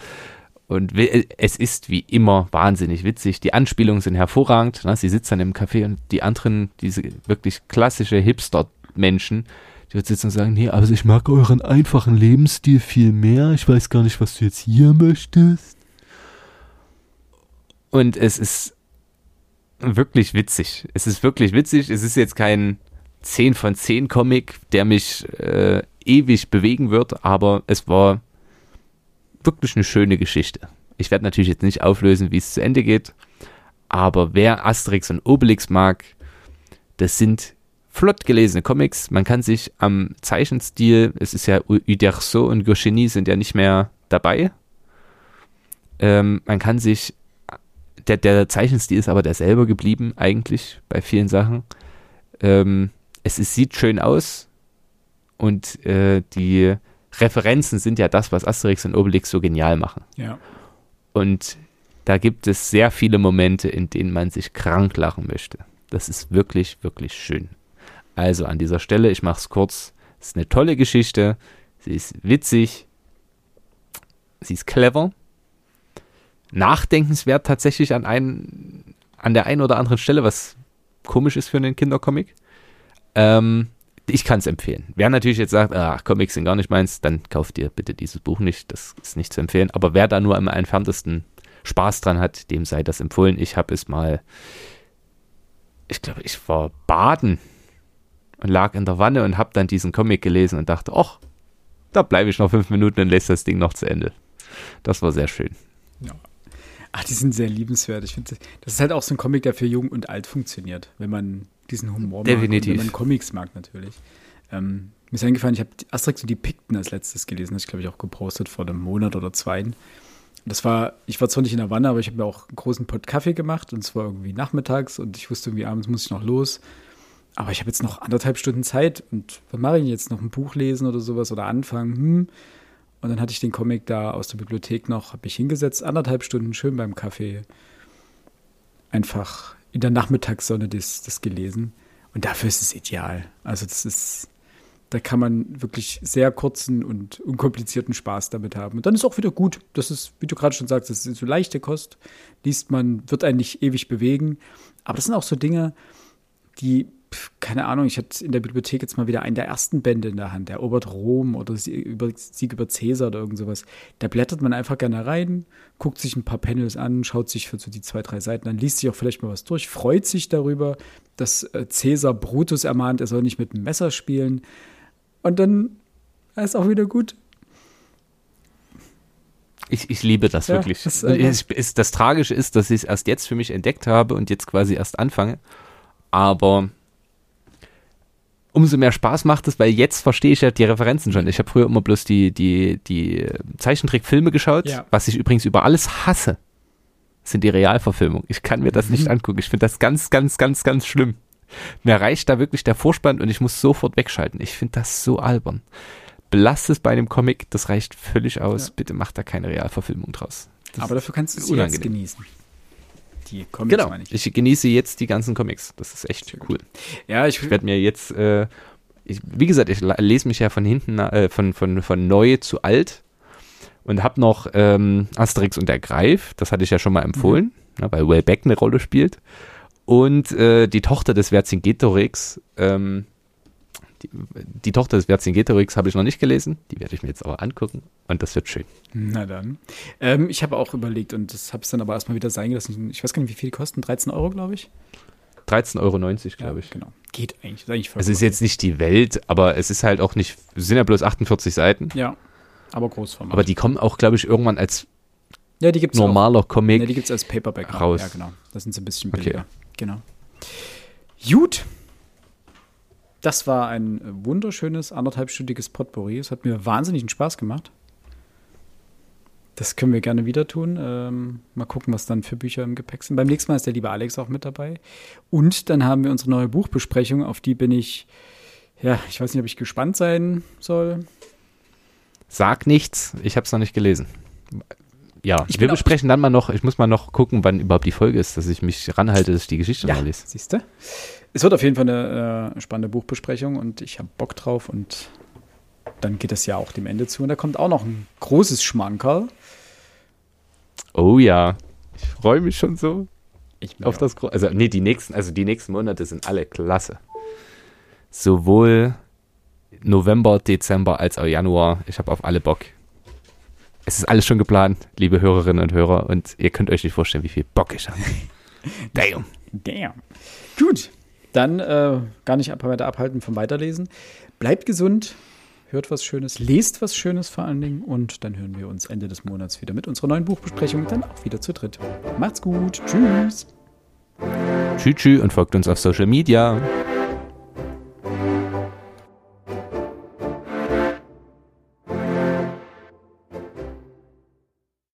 Und es ist wie immer wahnsinnig witzig. Die Anspielungen sind hervorragend. Ne? Sie sitzt dann im Café und die anderen, diese wirklich klassische Hipster-Menschen, die wird sitzen und sagen, nee, also ich mag euren einfachen Lebensstil viel mehr. Ich weiß gar nicht, was du jetzt hier möchtest. Und es ist wirklich witzig. Es ist wirklich witzig. Es ist jetzt kein 10 von 10 Comic, der mich äh, ewig bewegen wird, aber es war wirklich eine schöne Geschichte. Ich werde natürlich jetzt nicht auflösen, wie es zu Ende geht, aber wer Asterix und Obelix mag, das sind flott gelesene Comics. Man kann sich am Zeichenstil, es ist ja Uderso und Goscinny sind ja nicht mehr dabei. Ähm, man kann sich, der, der Zeichenstil ist aber derselbe geblieben, eigentlich, bei vielen Sachen. Ähm, es ist, sieht schön aus und äh, die Referenzen sind ja das, was Asterix und Obelix so genial machen. Ja. Und da gibt es sehr viele Momente, in denen man sich krank lachen möchte. Das ist wirklich, wirklich schön. Also an dieser Stelle, ich mache es kurz, es ist eine tolle Geschichte, sie ist witzig, sie ist clever, nachdenkenswert tatsächlich an, ein, an der einen oder anderen Stelle, was komisch ist für einen Kindercomic. Ähm, ich kann es empfehlen. Wer natürlich jetzt sagt, ach, Comics sind gar nicht meins, dann kauft ihr bitte dieses Buch nicht. Das ist nicht zu empfehlen. Aber wer da nur am entferntesten Spaß dran hat, dem sei das empfohlen. Ich habe es mal, ich glaube, ich war baden und lag in der Wanne und habe dann diesen Comic gelesen und dachte, ach, da bleibe ich noch fünf Minuten und lese das Ding noch zu Ende. Das war sehr schön. Ja. Ach, die sind sehr liebenswert. Ich finde, das ist halt auch so ein Comic, der für jung und alt funktioniert, wenn man diesen Humor Definitiv. mag wenn man Comics mag natürlich. Ähm, mir ist eingefallen, ich habe Asterix und die Pikten als letztes gelesen. Das ich, glaube ich, auch gepostet vor einem Monat oder zwei. Das war, ich war zwar nicht in der Wanne, aber ich habe mir auch einen großen Pott Kaffee gemacht und es war irgendwie nachmittags und ich wusste irgendwie, abends muss ich noch los. Aber ich habe jetzt noch anderthalb Stunden Zeit und was mache ich jetzt? Noch ein Buch lesen oder sowas oder anfangen? Hm. Und dann hatte ich den Comic da aus der Bibliothek noch, habe mich hingesetzt, anderthalb Stunden schön beim Kaffee. Einfach in der Nachmittagssonne das, das gelesen. Und dafür ist es ideal. Also das ist, da kann man wirklich sehr kurzen und unkomplizierten Spaß damit haben. Und dann ist auch wieder gut. Das ist, wie du gerade schon sagst, das ist so leichte Kost. Liest man, wird einen nicht ewig bewegen. Aber das sind auch so Dinge, die keine Ahnung, ich hatte in der Bibliothek jetzt mal wieder einen der ersten Bände in der Hand, der Obert Rom oder Sieg über, Sieg über Cäsar oder irgend sowas. Da blättert man einfach gerne rein, guckt sich ein paar Panels an, schaut sich für so die zwei, drei Seiten an, liest sich auch vielleicht mal was durch, freut sich darüber, dass äh, Cäsar Brutus ermahnt, er soll nicht mit dem Messer spielen. Und dann ist auch wieder gut. Ich, ich liebe das ja, wirklich. Das, das, das Tragische ist, dass ich es erst jetzt für mich entdeckt habe und jetzt quasi erst anfange. Aber umso mehr Spaß macht es, weil jetzt verstehe ich ja die Referenzen schon. Ich habe früher immer bloß die, die, die Zeichentrickfilme geschaut, ja. was ich übrigens über alles hasse, sind die Realverfilmungen. Ich kann mir das mhm. nicht angucken. Ich finde das ganz, ganz, ganz, ganz schlimm. Mir reicht da wirklich der Vorspann und ich muss sofort wegschalten. Ich finde das so albern. Belasst es bei einem Comic, das reicht völlig aus. Ja. Bitte macht da keine Realverfilmung draus. Das Aber dafür kannst du es jetzt genießen die Comics genau. meine ich. Ich genieße jetzt die ganzen Comics. Das ist echt cool. Ja, ich, ich werde mir jetzt, äh, ich, wie gesagt, ich lese mich ja von hinten, äh, von, von, von neu zu alt und habe noch ähm, Asterix und der Greif, das hatte ich ja schon mal empfohlen, mhm. ne, weil Wellbeck eine Rolle spielt. Und äh, die Tochter des Vercingetorix, ähm, die, die Tochter des Vercingetorix habe ich noch nicht gelesen. Die werde ich mir jetzt aber angucken und das wird schön. Na dann. Ähm, ich habe auch überlegt und das habe es dann aber erstmal wieder sein gelassen. Ich weiß gar nicht, wie viel die kosten. 13 Euro, glaube ich. 13,90 Euro, glaube ja, ich. Genau. Geht eigentlich. Ist eigentlich es ist jetzt nicht die Welt, aber es ist halt auch nicht, es sind ja bloß 48 Seiten. Ja, aber Großformat. Aber die kommen auch, glaube ich, irgendwann als ja, die gibt's normaler auch. Comic. Ja, die gibt es als Paperback raus. Ja, genau. Das sind sie ein bisschen billiger. Okay. Genau. Gut, das war ein wunderschönes anderthalbstündiges Potpourri. Es hat mir wahnsinnigen Spaß gemacht. Das können wir gerne wieder tun. Ähm, mal gucken, was dann für Bücher im Gepäck sind. Beim nächsten Mal ist der liebe Alex auch mit dabei. Und dann haben wir unsere neue Buchbesprechung, auf die bin ich, ja, ich weiß nicht, ob ich gespannt sein soll. Sag nichts, ich habe es noch nicht gelesen. Ja, ich wir besprechen dann mal noch, ich muss mal noch gucken, wann überhaupt die Folge ist, dass ich mich ranhalte, dass ich die Geschichte ja, mal lese. Siehst du? Es wird auf jeden Fall eine äh, spannende Buchbesprechung und ich habe Bock drauf und dann geht das ja auch dem Ende zu und da kommt auch noch ein großes Schmankerl. Oh ja, ich freue mich schon so auf das Gro also nee, die nächsten also die nächsten Monate sind alle klasse. Sowohl November, Dezember als auch Januar. Ich habe auf alle Bock. Es ist alles schon geplant, liebe Hörerinnen und Hörer und ihr könnt euch nicht vorstellen, wie viel Bock ich habe. [LAUGHS] Damn. Damn. Gut dann äh, gar nicht weiter abhalten vom Weiterlesen. Bleibt gesund, hört was Schönes, lest was Schönes vor allen Dingen und dann hören wir uns Ende des Monats wieder mit unserer neuen Buchbesprechung, dann auch wieder zu dritt. Macht's gut, tschüss. Tschüss, tschüss und folgt uns auf Social Media.